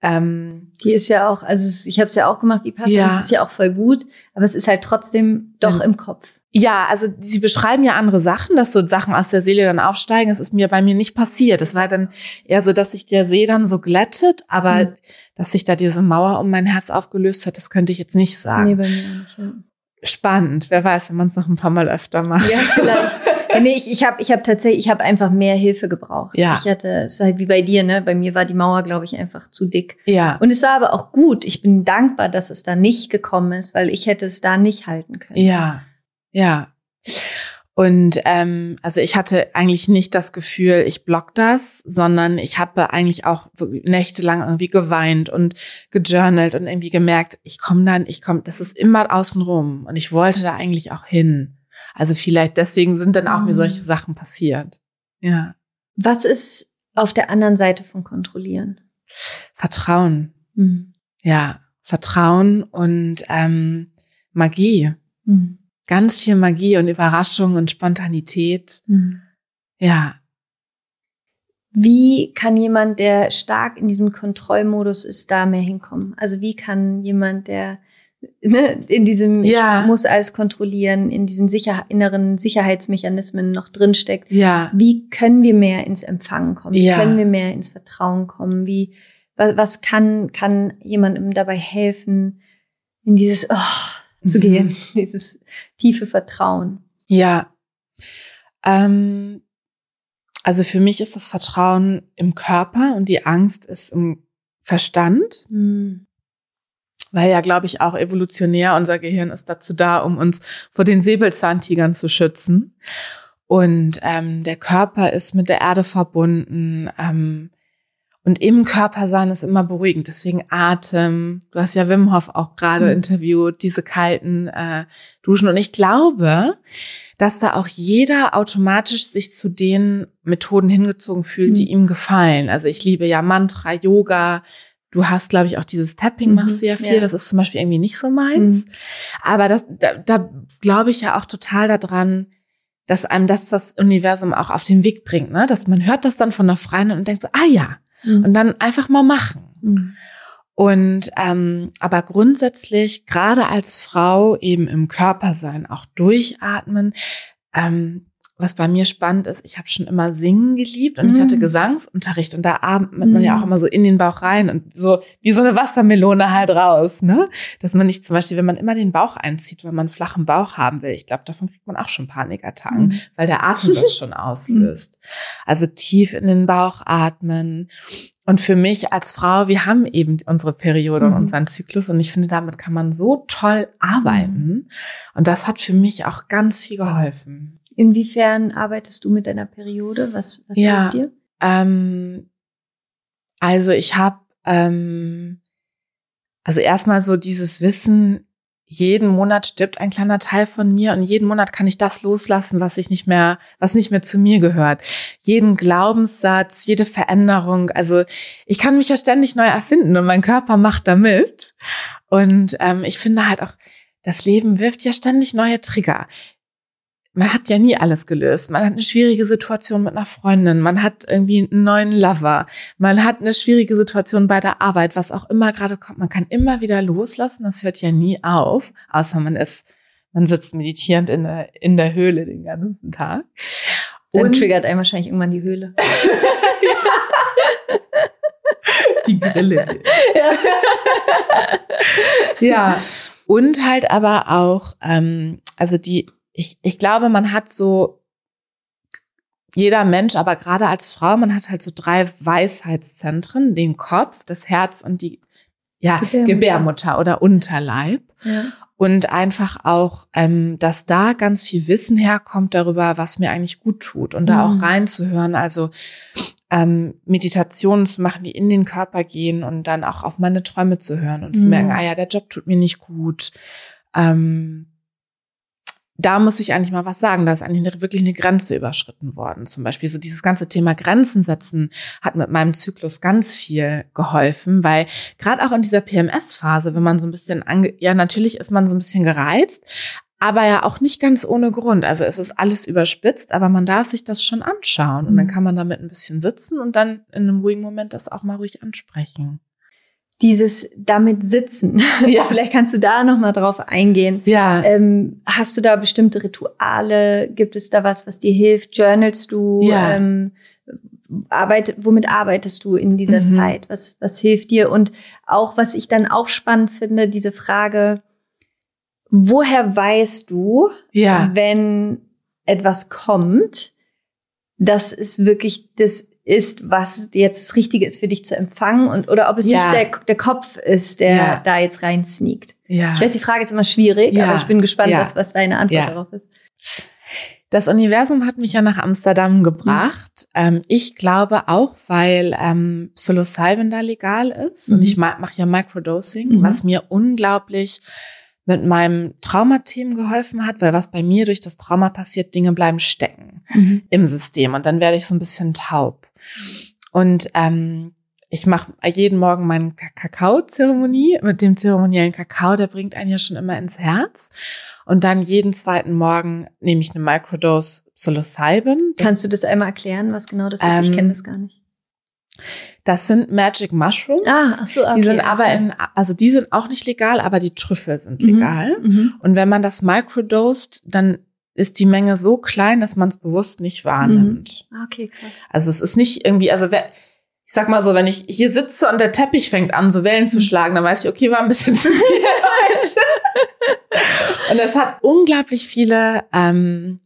Ähm, die ist ja auch, also ich habe es ja auch gemacht, wie passt ja. das ist ja auch voll gut, aber es ist halt trotzdem doch ja. im Kopf. Ja, also sie beschreiben ja andere Sachen, dass so Sachen aus der Seele dann aufsteigen. Das ist mir bei mir nicht passiert. Es war dann eher so, dass sich der See dann so glättet, aber mhm. dass sich da diese Mauer um mein Herz aufgelöst hat, das könnte ich jetzt nicht sagen. Nee, bei mir auch nicht. Ja. Spannend. Wer weiß, wenn man es noch ein paar Mal öfter macht. Ja, vielleicht. nee, ich, ich habe ich hab tatsächlich, ich habe einfach mehr Hilfe gebraucht. Ja. Ich hatte, es war halt wie bei dir, ne? Bei mir war die Mauer, glaube ich, einfach zu dick. Ja. Und es war aber auch gut. Ich bin dankbar, dass es da nicht gekommen ist, weil ich hätte es da nicht halten können. Ja, ja. Und ähm, also ich hatte eigentlich nicht das Gefühl, ich block das, sondern ich habe eigentlich auch nächtelang irgendwie geweint und gejournalt und irgendwie gemerkt, ich komme dann, ich komme, das ist immer außen rum und ich wollte da eigentlich auch hin. Also vielleicht deswegen sind dann auch mir solche mhm. Sachen passiert. Ja. Was ist auf der anderen Seite von kontrollieren? Vertrauen. Mhm. Ja, Vertrauen und ähm, Magie. Mhm. Ganz viel Magie und Überraschung und Spontanität. Mhm. Ja. Wie kann jemand, der stark in diesem Kontrollmodus ist, da mehr hinkommen? Also wie kann jemand, der ne, in diesem ja. ich muss alles kontrollieren, in diesen sicher, inneren Sicherheitsmechanismen noch drinsteckt. Ja. Wie können wir mehr ins Empfangen kommen? Wie ja. können wir mehr ins Vertrauen kommen? Wie, was, was kann, kann jemandem dabei helfen, in dieses oh, zu mhm. gehen, dieses tiefe Vertrauen? Ja. Ähm, also für mich ist das Vertrauen im Körper und die Angst ist im Verstand. Mhm weil ja, glaube ich, auch evolutionär unser Gehirn ist dazu da, um uns vor den Säbelzahntigern zu schützen. Und ähm, der Körper ist mit der Erde verbunden. Ähm, und im Körper sein ist immer beruhigend. Deswegen Atem. Du hast ja Wim Hof auch gerade mhm. interviewt, diese kalten äh, Duschen. Und ich glaube, dass da auch jeder automatisch sich zu den Methoden hingezogen fühlt, mhm. die ihm gefallen. Also ich liebe ja Mantra, Yoga, Du hast, glaube ich, auch dieses Tapping machst mhm, du ja viel. Ja. Das ist zum Beispiel irgendwie nicht so meins. Mhm. Aber das, da, da glaube ich ja auch total daran, dass einem das das Universum auch auf den Weg bringt, ne? Dass man hört das dann von einer Freundin und denkt so, ah ja, mhm. und dann einfach mal machen. Mhm. Und ähm, aber grundsätzlich, gerade als Frau, eben im Körper sein, auch durchatmen, ähm, was bei mir spannend ist, ich habe schon immer Singen geliebt und mm. ich hatte mhm. Gesangsunterricht und da atmet mm. man ja auch immer so in den Bauch rein und so wie so eine Wassermelone halt raus, ne? Dass man nicht zum Beispiel, wenn man immer den Bauch einzieht, wenn man einen flachen Bauch haben will, ich glaube, davon kriegt man auch schon Panikattacken, mm. weil der Atem das schon auslöst. Also tief in den Bauch atmen. Und für mich als Frau, wir haben eben unsere Periode und unseren Zyklus und ich finde, damit kann man so toll arbeiten. Und das hat für mich auch ganz viel geholfen. Inwiefern arbeitest du mit deiner Periode? Was, was ja, hilft dir? Ähm, also ich habe ähm, also erstmal so dieses Wissen, jeden Monat stirbt ein kleiner Teil von mir und jeden Monat kann ich das loslassen, was ich nicht mehr, was nicht mehr zu mir gehört. Jeden Glaubenssatz, jede Veränderung. Also ich kann mich ja ständig neu erfinden und mein Körper macht damit. Und ähm, ich finde halt auch, das Leben wirft ja ständig neue Trigger man hat ja nie alles gelöst. Man hat eine schwierige Situation mit einer Freundin, man hat irgendwie einen neuen Lover, man hat eine schwierige Situation bei der Arbeit, was auch immer gerade kommt. Man kann immer wieder loslassen, das hört ja nie auf, außer man ist, man sitzt meditierend in der, in der Höhle den ganzen Tag. Dann Und triggert einem wahrscheinlich irgendwann die Höhle. die Grille. ja. ja. Und halt aber auch, ähm, also die ich, ich glaube, man hat so, jeder Mensch, aber gerade als Frau, man hat halt so drei Weisheitszentren, den Kopf, das Herz und die ja, Gebärmutter, Gebärmutter oder Unterleib. Ja. Und einfach auch, ähm, dass da ganz viel Wissen herkommt darüber, was mir eigentlich gut tut und mhm. da auch mhm. reinzuhören. Also ähm, Meditationen zu machen, die in den Körper gehen und dann auch auf meine Träume zu hören und mhm. zu merken, ah ja, der Job tut mir nicht gut. Ähm, da muss ich eigentlich mal was sagen. Da ist eigentlich eine, wirklich eine Grenze überschritten worden. Zum Beispiel so dieses ganze Thema Grenzen setzen hat mit meinem Zyklus ganz viel geholfen, weil gerade auch in dieser PMS-Phase, wenn man so ein bisschen, ange ja, natürlich ist man so ein bisschen gereizt, aber ja auch nicht ganz ohne Grund. Also es ist alles überspitzt, aber man darf sich das schon anschauen und dann mhm. kann man damit ein bisschen sitzen und dann in einem ruhigen Moment das auch mal ruhig ansprechen. Dieses damit sitzen. Ja. Vielleicht kannst du da noch mal drauf eingehen. Ja. Ähm, hast du da bestimmte Rituale? Gibt es da was, was dir hilft? Journalst du? Ja. Ähm, arbeit, womit arbeitest du in dieser mhm. Zeit? Was, was hilft dir? Und auch, was ich dann auch spannend finde, diese Frage, woher weißt du, ja. wenn etwas kommt, dass es wirklich das ist, was jetzt das Richtige ist für dich zu empfangen und oder ob es ja. nicht der, der Kopf ist, der ja. da jetzt rein sneakt. Ja. Ich weiß, die Frage ist immer schwierig, aber ich bin gespannt, was, was deine Antwort darauf ist. Das Universum hat mich ja nach Amsterdam gebracht. Mhm. Ähm, ich glaube auch, weil ähm, Psilocybin da legal ist mhm. und ich mache ja Microdosing, mhm. was mir unglaublich mit meinem Traumateam geholfen hat, weil was bei mir durch das Trauma passiert, Dinge bleiben stecken mhm. im System und dann werde ich so ein bisschen taub. Und ähm, ich mache jeden Morgen meine Kakao-Zeremonie mit dem zeremoniellen Kakao, der bringt einen ja schon immer ins Herz. Und dann jeden zweiten Morgen nehme ich eine Microdose Psilocybin. Kannst du das einmal erklären, was genau das ist? Ähm, ich kenne das gar nicht. Das sind Magic Mushrooms. Ah, ach so, okay. Die sind aber in, also die sind auch nicht legal, aber die Trüffel sind mhm, legal. Mhm, und wenn man das microdosed, dann ist die Menge so klein, dass man es bewusst nicht wahrnimmt. Mhm. Okay, krass. Also es ist nicht irgendwie, also wer, ich sag mal so, wenn ich hier sitze und der Teppich fängt an, so Wellen zu mhm. schlagen, dann weiß ich, okay, war ein bisschen zu viel und es hat unglaublich viele ähm,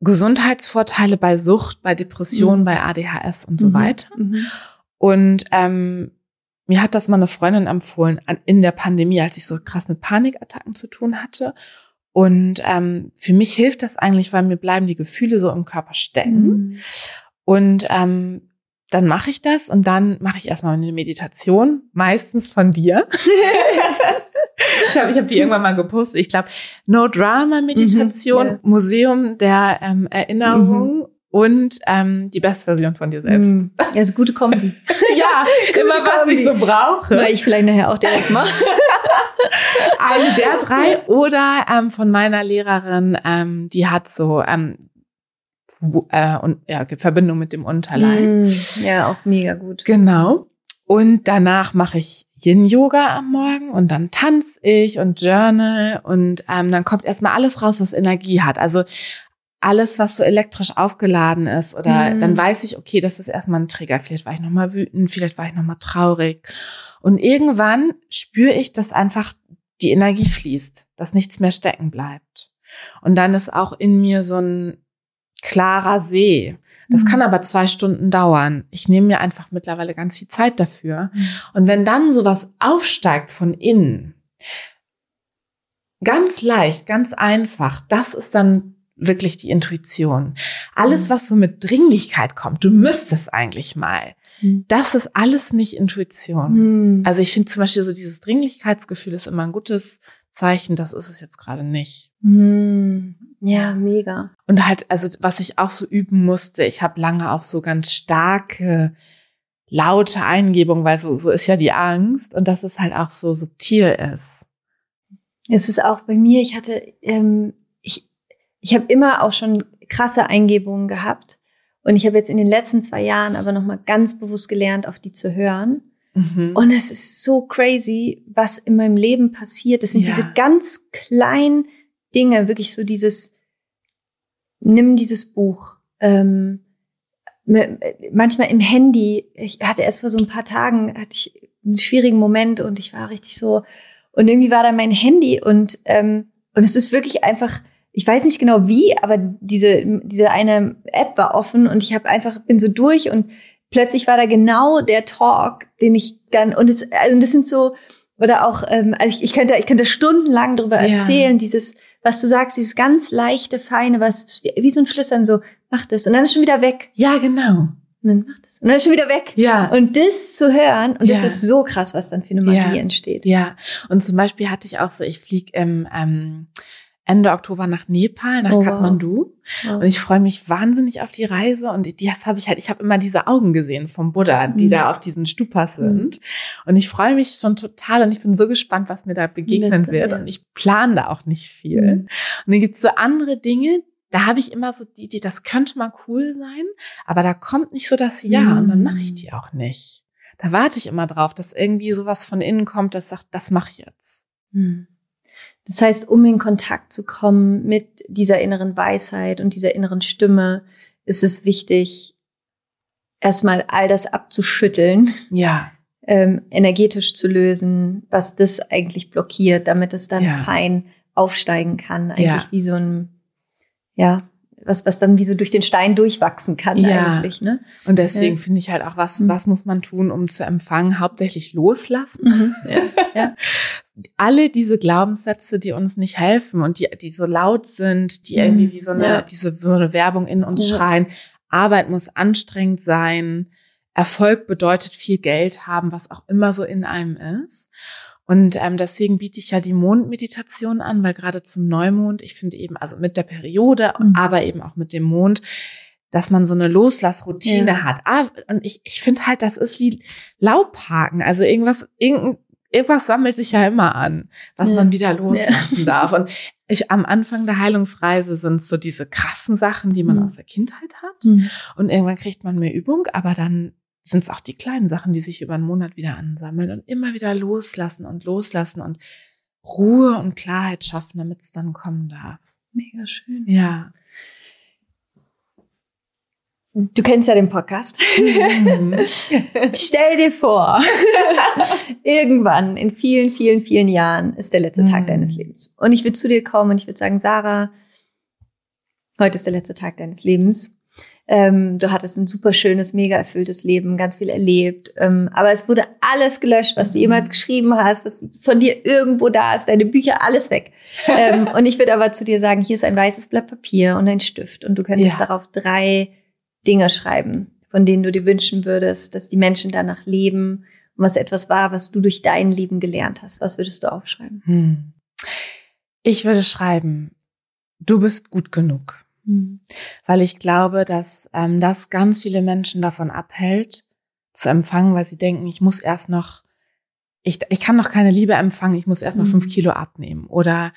Gesundheitsvorteile bei Sucht, bei Depressionen, mhm. bei ADHS und so mhm. weiter. Mhm. Und ähm, mir hat das mal eine Freundin empfohlen an, in der Pandemie, als ich so krass mit Panikattacken zu tun hatte. Und ähm, für mich hilft das eigentlich, weil mir bleiben die Gefühle so im Körper stecken. Mhm. Und ähm, dann mache ich das und dann mache ich erstmal eine Meditation, meistens von dir. ich glaube, ich habe die irgendwann mal gepostet. Ich glaube, No Drama Meditation, mhm, yeah. Museum der ähm, Erinnerung mhm und ähm, die Bestversion von dir selbst. Mm, ja, ist gute Kombi. ja, immer was ich so brauche. Weil ich vielleicht nachher auch direkt mache. Eine der drei oder ähm, von meiner Lehrerin, ähm, die hat so ähm, äh, und ja, Verbindung mit dem Unterleib. Mm, ja, auch mega gut. Genau. Und danach mache ich Yin-Yoga am Morgen und dann tanze ich und journal und ähm, dann kommt erstmal alles raus, was Energie hat. Also alles, was so elektrisch aufgeladen ist, oder mhm. dann weiß ich, okay, das ist erstmal ein Trigger. Vielleicht war ich nochmal wütend, vielleicht war ich nochmal traurig. Und irgendwann spüre ich, dass einfach die Energie fließt, dass nichts mehr stecken bleibt. Und dann ist auch in mir so ein klarer See. Das mhm. kann aber zwei Stunden dauern. Ich nehme mir einfach mittlerweile ganz viel Zeit dafür. Mhm. Und wenn dann sowas aufsteigt von innen, ganz leicht, ganz einfach, das ist dann wirklich die Intuition. Alles, mhm. was so mit Dringlichkeit kommt, du müsstest eigentlich mal. Mhm. Das ist alles nicht Intuition. Mhm. Also ich finde zum Beispiel so dieses Dringlichkeitsgefühl ist immer ein gutes Zeichen, das ist es jetzt gerade nicht. Ja, mega. Und halt, also was ich auch so üben musste, ich habe lange auch so ganz starke, laute Eingebung, weil so, so ist ja die Angst und dass es halt auch so subtil ist. Es ist auch bei mir, ich hatte ähm, ich habe immer auch schon krasse Eingebungen gehabt. Und ich habe jetzt in den letzten zwei Jahren aber nochmal ganz bewusst gelernt, auf die zu hören. Mhm. Und es ist so crazy, was in meinem Leben passiert. Das sind ja. diese ganz kleinen Dinge, wirklich so dieses, nimm dieses Buch. Ähm, manchmal im Handy. Ich hatte erst vor so ein paar Tagen, hatte ich einen schwierigen Moment und ich war richtig so, und irgendwie war da mein Handy und, ähm, und es ist wirklich einfach, ich weiß nicht genau wie, aber diese, diese eine App war offen und ich habe einfach, bin so durch und plötzlich war da genau der Talk, den ich dann, und es, also das sind so, oder auch, ähm, also ich, ich könnte, ich könnte stundenlang darüber ja. erzählen, dieses, was du sagst, dieses ganz leichte, feine, was, wie so ein Flüstern, so, mach das, und dann ist schon wieder weg. Ja, genau. Und dann macht das. Und dann ist schon wieder weg. Ja. Und das zu hören, und ja. das ist so krass, was dann für eine Magie ja. entsteht. Ja. Und zum Beispiel hatte ich auch so, ich flieg im, ähm, Ende Oktober nach Nepal, nach oh, Kathmandu. Wow. Und ich freue mich wahnsinnig auf die Reise. Und das habe ich halt, ich habe immer diese Augen gesehen vom Buddha, die mhm. da auf diesen Stupas mhm. sind. Mhm. Und ich freue mich schon total und ich bin so gespannt, was mir da begegnen Liste, wird. Ja. Und ich plane da auch nicht viel. Mhm. Und dann gibt's so andere Dinge, da habe ich immer so die Idee, das könnte mal cool sein, aber da kommt nicht so das Ja und dann mache ich mhm. die auch nicht. Da warte ich immer drauf, dass irgendwie sowas von innen kommt, das sagt, das mache ich jetzt. Das heißt, um in Kontakt zu kommen mit dieser inneren Weisheit und dieser inneren Stimme, ist es wichtig, erstmal all das abzuschütteln. Ja. Ähm, energetisch zu lösen, was das eigentlich blockiert, damit es dann ja. fein aufsteigen kann. Eigentlich ja. wie so ein, ja, was, was dann wie so durch den Stein durchwachsen kann ja. eigentlich. Ne? Und deswegen ja. finde ich halt auch, was, mhm. was muss man tun, um zu empfangen? Hauptsächlich loslassen. Mhm. Ja. ja. alle diese Glaubenssätze, die uns nicht helfen und die, die so laut sind, die irgendwie wie so eine, diese so eine Werbung in uns schreien. Arbeit muss anstrengend sein. Erfolg bedeutet viel Geld haben, was auch immer so in einem ist. Und ähm, deswegen biete ich ja die Mondmeditation an, weil gerade zum Neumond, ich finde eben, also mit der Periode, mhm. aber eben auch mit dem Mond, dass man so eine Loslassroutine ja. hat. Ah, und ich, ich finde halt, das ist wie Laubhaken. Also irgendwas, irgendein irgendwas sammelt sich ja immer an, was ja. man wieder loslassen ja. darf. Und ich am Anfang der Heilungsreise sind so diese krassen Sachen, die man mhm. aus der Kindheit hat. Mhm. Und irgendwann kriegt man mehr Übung, aber dann sind es auch die kleinen Sachen, die sich über einen Monat wieder ansammeln und immer wieder loslassen und loslassen und Ruhe und Klarheit schaffen, damit es dann kommen darf. Mega schön. Ja. Du kennst ja den Podcast. Mhm. Stell dir vor, irgendwann in vielen, vielen, vielen Jahren ist der letzte mhm. Tag deines Lebens. Und ich würde zu dir kommen und ich würde sagen, Sarah, heute ist der letzte Tag deines Lebens. Ähm, du hattest ein super schönes, mega erfülltes Leben, ganz viel erlebt. Ähm, aber es wurde alles gelöscht, was du jemals geschrieben hast, was von dir irgendwo da ist, deine Bücher, alles weg. ähm, und ich würde aber zu dir sagen, hier ist ein weißes Blatt Papier und ein Stift und du könntest ja. darauf drei Dinge schreiben, von denen du dir wünschen würdest, dass die Menschen danach leben und was etwas war, was du durch dein Leben gelernt hast. Was würdest du aufschreiben? Hm. Ich würde schreiben, du bist gut genug. Hm. Weil ich glaube, dass ähm, das ganz viele Menschen davon abhält, zu empfangen, weil sie denken, ich muss erst noch, ich, ich kann noch keine Liebe empfangen, ich muss erst noch hm. fünf Kilo abnehmen. Oder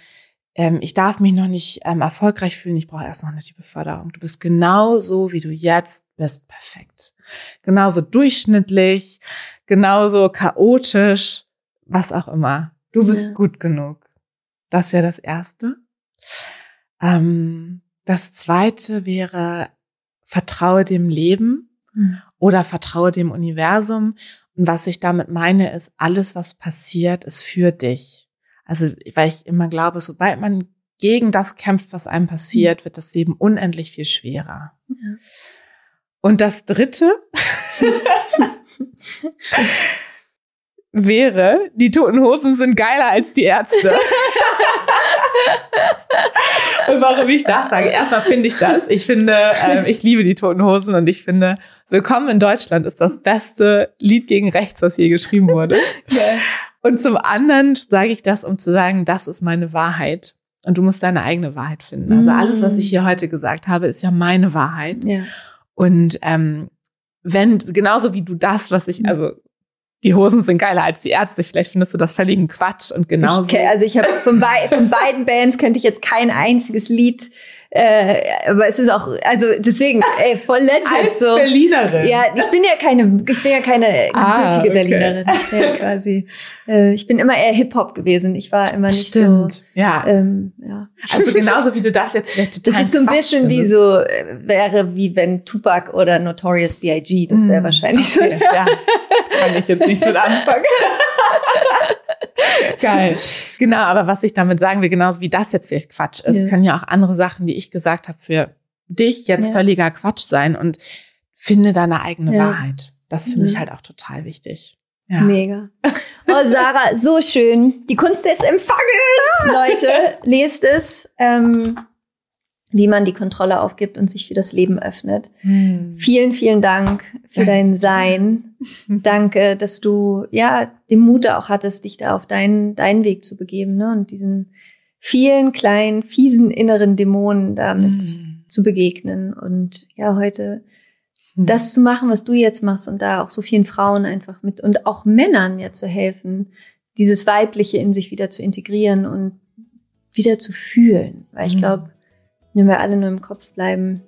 ähm, ich darf mich noch nicht ähm, erfolgreich fühlen, ich brauche erst noch eine Beförderung. Du bist genauso, wie du jetzt bist, perfekt. Genauso durchschnittlich, genauso chaotisch, was auch immer. Du bist ja. gut genug. Das wäre das Erste. Ähm, das Zweite wäre, vertraue dem Leben mhm. oder vertraue dem Universum. Und was ich damit meine, ist, alles, was passiert, ist für dich. Also, weil ich immer glaube, sobald man gegen das kämpft, was einem passiert, wird das Leben unendlich viel schwerer. Ja. Und das dritte wäre, die toten Hosen sind geiler als die Ärzte. und warum ich das sage? Erstmal finde ich das. Ich finde, äh, ich liebe die toten Hosen und ich finde, Willkommen in Deutschland ist das beste Lied gegen rechts, was je geschrieben wurde. Ja. Und zum anderen sage ich das, um zu sagen, das ist meine Wahrheit. Und du musst deine eigene Wahrheit finden. Also alles, was ich hier heute gesagt habe, ist ja meine Wahrheit. Ja. Und ähm, wenn, genauso wie du das, was ich, also die Hosen sind geiler als die Ärzte. Vielleicht findest du das völligen Quatsch und genauso. Ich, also ich habe von, be von beiden Bands könnte ich jetzt kein einziges Lied äh, aber es ist auch, also deswegen, ey, voll legend. Als so. Berlinerin. Ja, ich bin ja keine, ich bin ja keine ah, gebürtige okay. Berlinerin. Ich bin ja quasi, äh, ich bin immer eher Hip-Hop gewesen. Ich war immer nicht Stimmt. so. Ja. Ähm, ja. Also genauso wie du das jetzt vielleicht total Das ist so ein bisschen findest. wie so, äh, wäre wie wenn Tupac oder Notorious B.I.G., das wäre mm, wahrscheinlich okay. so. Ja, kann ich jetzt nicht so anfangen. Geil. Genau, aber was ich damit sagen will, genauso wie das jetzt vielleicht Quatsch ist, ja. können ja auch andere Sachen, die ich gesagt habe, für dich jetzt ja. völliger Quatsch sein und finde deine eigene ja. Wahrheit. Das finde ich halt auch total wichtig. Ja. Mega. Oh, Sarah, so schön. Die Kunst des Empfangens, Leute. Lest es. Ähm, wie man die Kontrolle aufgibt und sich für das Leben öffnet. Hm. Vielen, vielen Dank für Danke. dein Sein. Danke, dass du ja den Mut auch hattest, dich da auf deinen deinen Weg zu begeben ne? und diesen vielen kleinen, fiesen inneren Dämonen damit mm. zu begegnen. Und ja, heute mm. das zu machen, was du jetzt machst und da auch so vielen Frauen einfach mit und auch Männern ja zu helfen, dieses Weibliche in sich wieder zu integrieren und wieder zu fühlen. Weil ich mm. glaube, wenn wir alle nur im Kopf bleiben,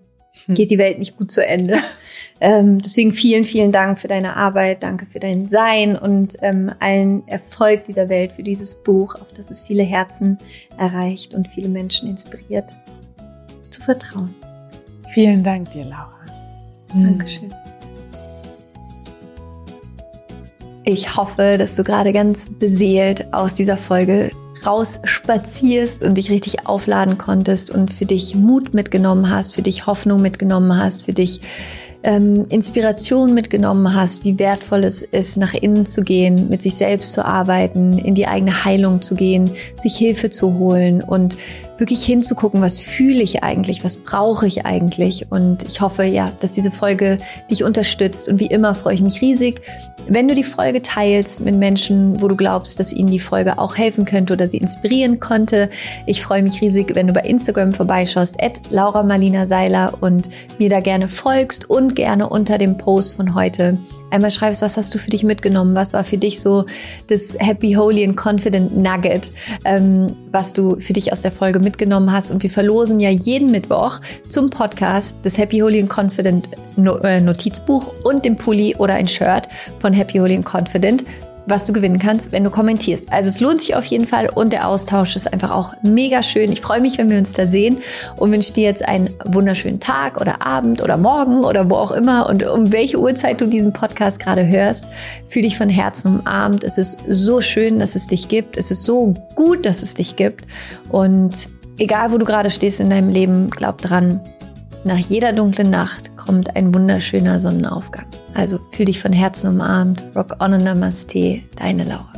hm. geht die Welt nicht gut zu Ende. ähm, deswegen vielen, vielen Dank für deine Arbeit, danke für dein Sein und ähm, allen Erfolg dieser Welt für dieses Buch, auf das es viele Herzen erreicht und viele Menschen inspiriert, zu vertrauen. Vielen Dank dir, Laura. Dankeschön. Ich hoffe, dass du gerade ganz beseelt aus dieser Folge rausspazierst und dich richtig aufladen konntest und für dich Mut mitgenommen hast, für dich Hoffnung mitgenommen hast, für dich ähm, Inspiration mitgenommen hast, wie wertvoll es ist, nach innen zu gehen, mit sich selbst zu arbeiten, in die eigene Heilung zu gehen, sich Hilfe zu holen und wirklich hinzugucken, was fühle ich eigentlich, was brauche ich eigentlich. Und ich hoffe, ja, dass diese Folge dich unterstützt. Und wie immer freue ich mich riesig, wenn du die Folge teilst mit Menschen, wo du glaubst, dass ihnen die Folge auch helfen könnte oder sie inspirieren konnte. Ich freue mich riesig, wenn du bei Instagram vorbeischaust, at Laura Marlina Seiler und mir da gerne folgst und gerne unter dem Post von heute einmal schreibst, was hast du für dich mitgenommen, was war für dich so das Happy, Holy and Confident Nugget, ähm, was du für dich aus der Folge mitgenommen hast. Und wir verlosen ja jeden Mittwoch zum Podcast das Happy, Holy and Confident äh, Notizbuch und den Pulli oder ein Shirt von Happy, Holy and Confident was du gewinnen kannst, wenn du kommentierst. Also es lohnt sich auf jeden Fall und der Austausch ist einfach auch mega schön. Ich freue mich, wenn wir uns da sehen und wünsche dir jetzt einen wunderschönen Tag oder Abend oder Morgen oder wo auch immer und um welche Uhrzeit du diesen Podcast gerade hörst. Fühl dich von Herzen umarmt. Es ist so schön, dass es dich gibt. Es ist so gut, dass es dich gibt. Und egal, wo du gerade stehst in deinem Leben, glaub dran, nach jeder dunklen Nacht kommt ein wunderschöner Sonnenaufgang. Also fühl dich von Herzen umarmt. Rock on und Namaste, deine Laura.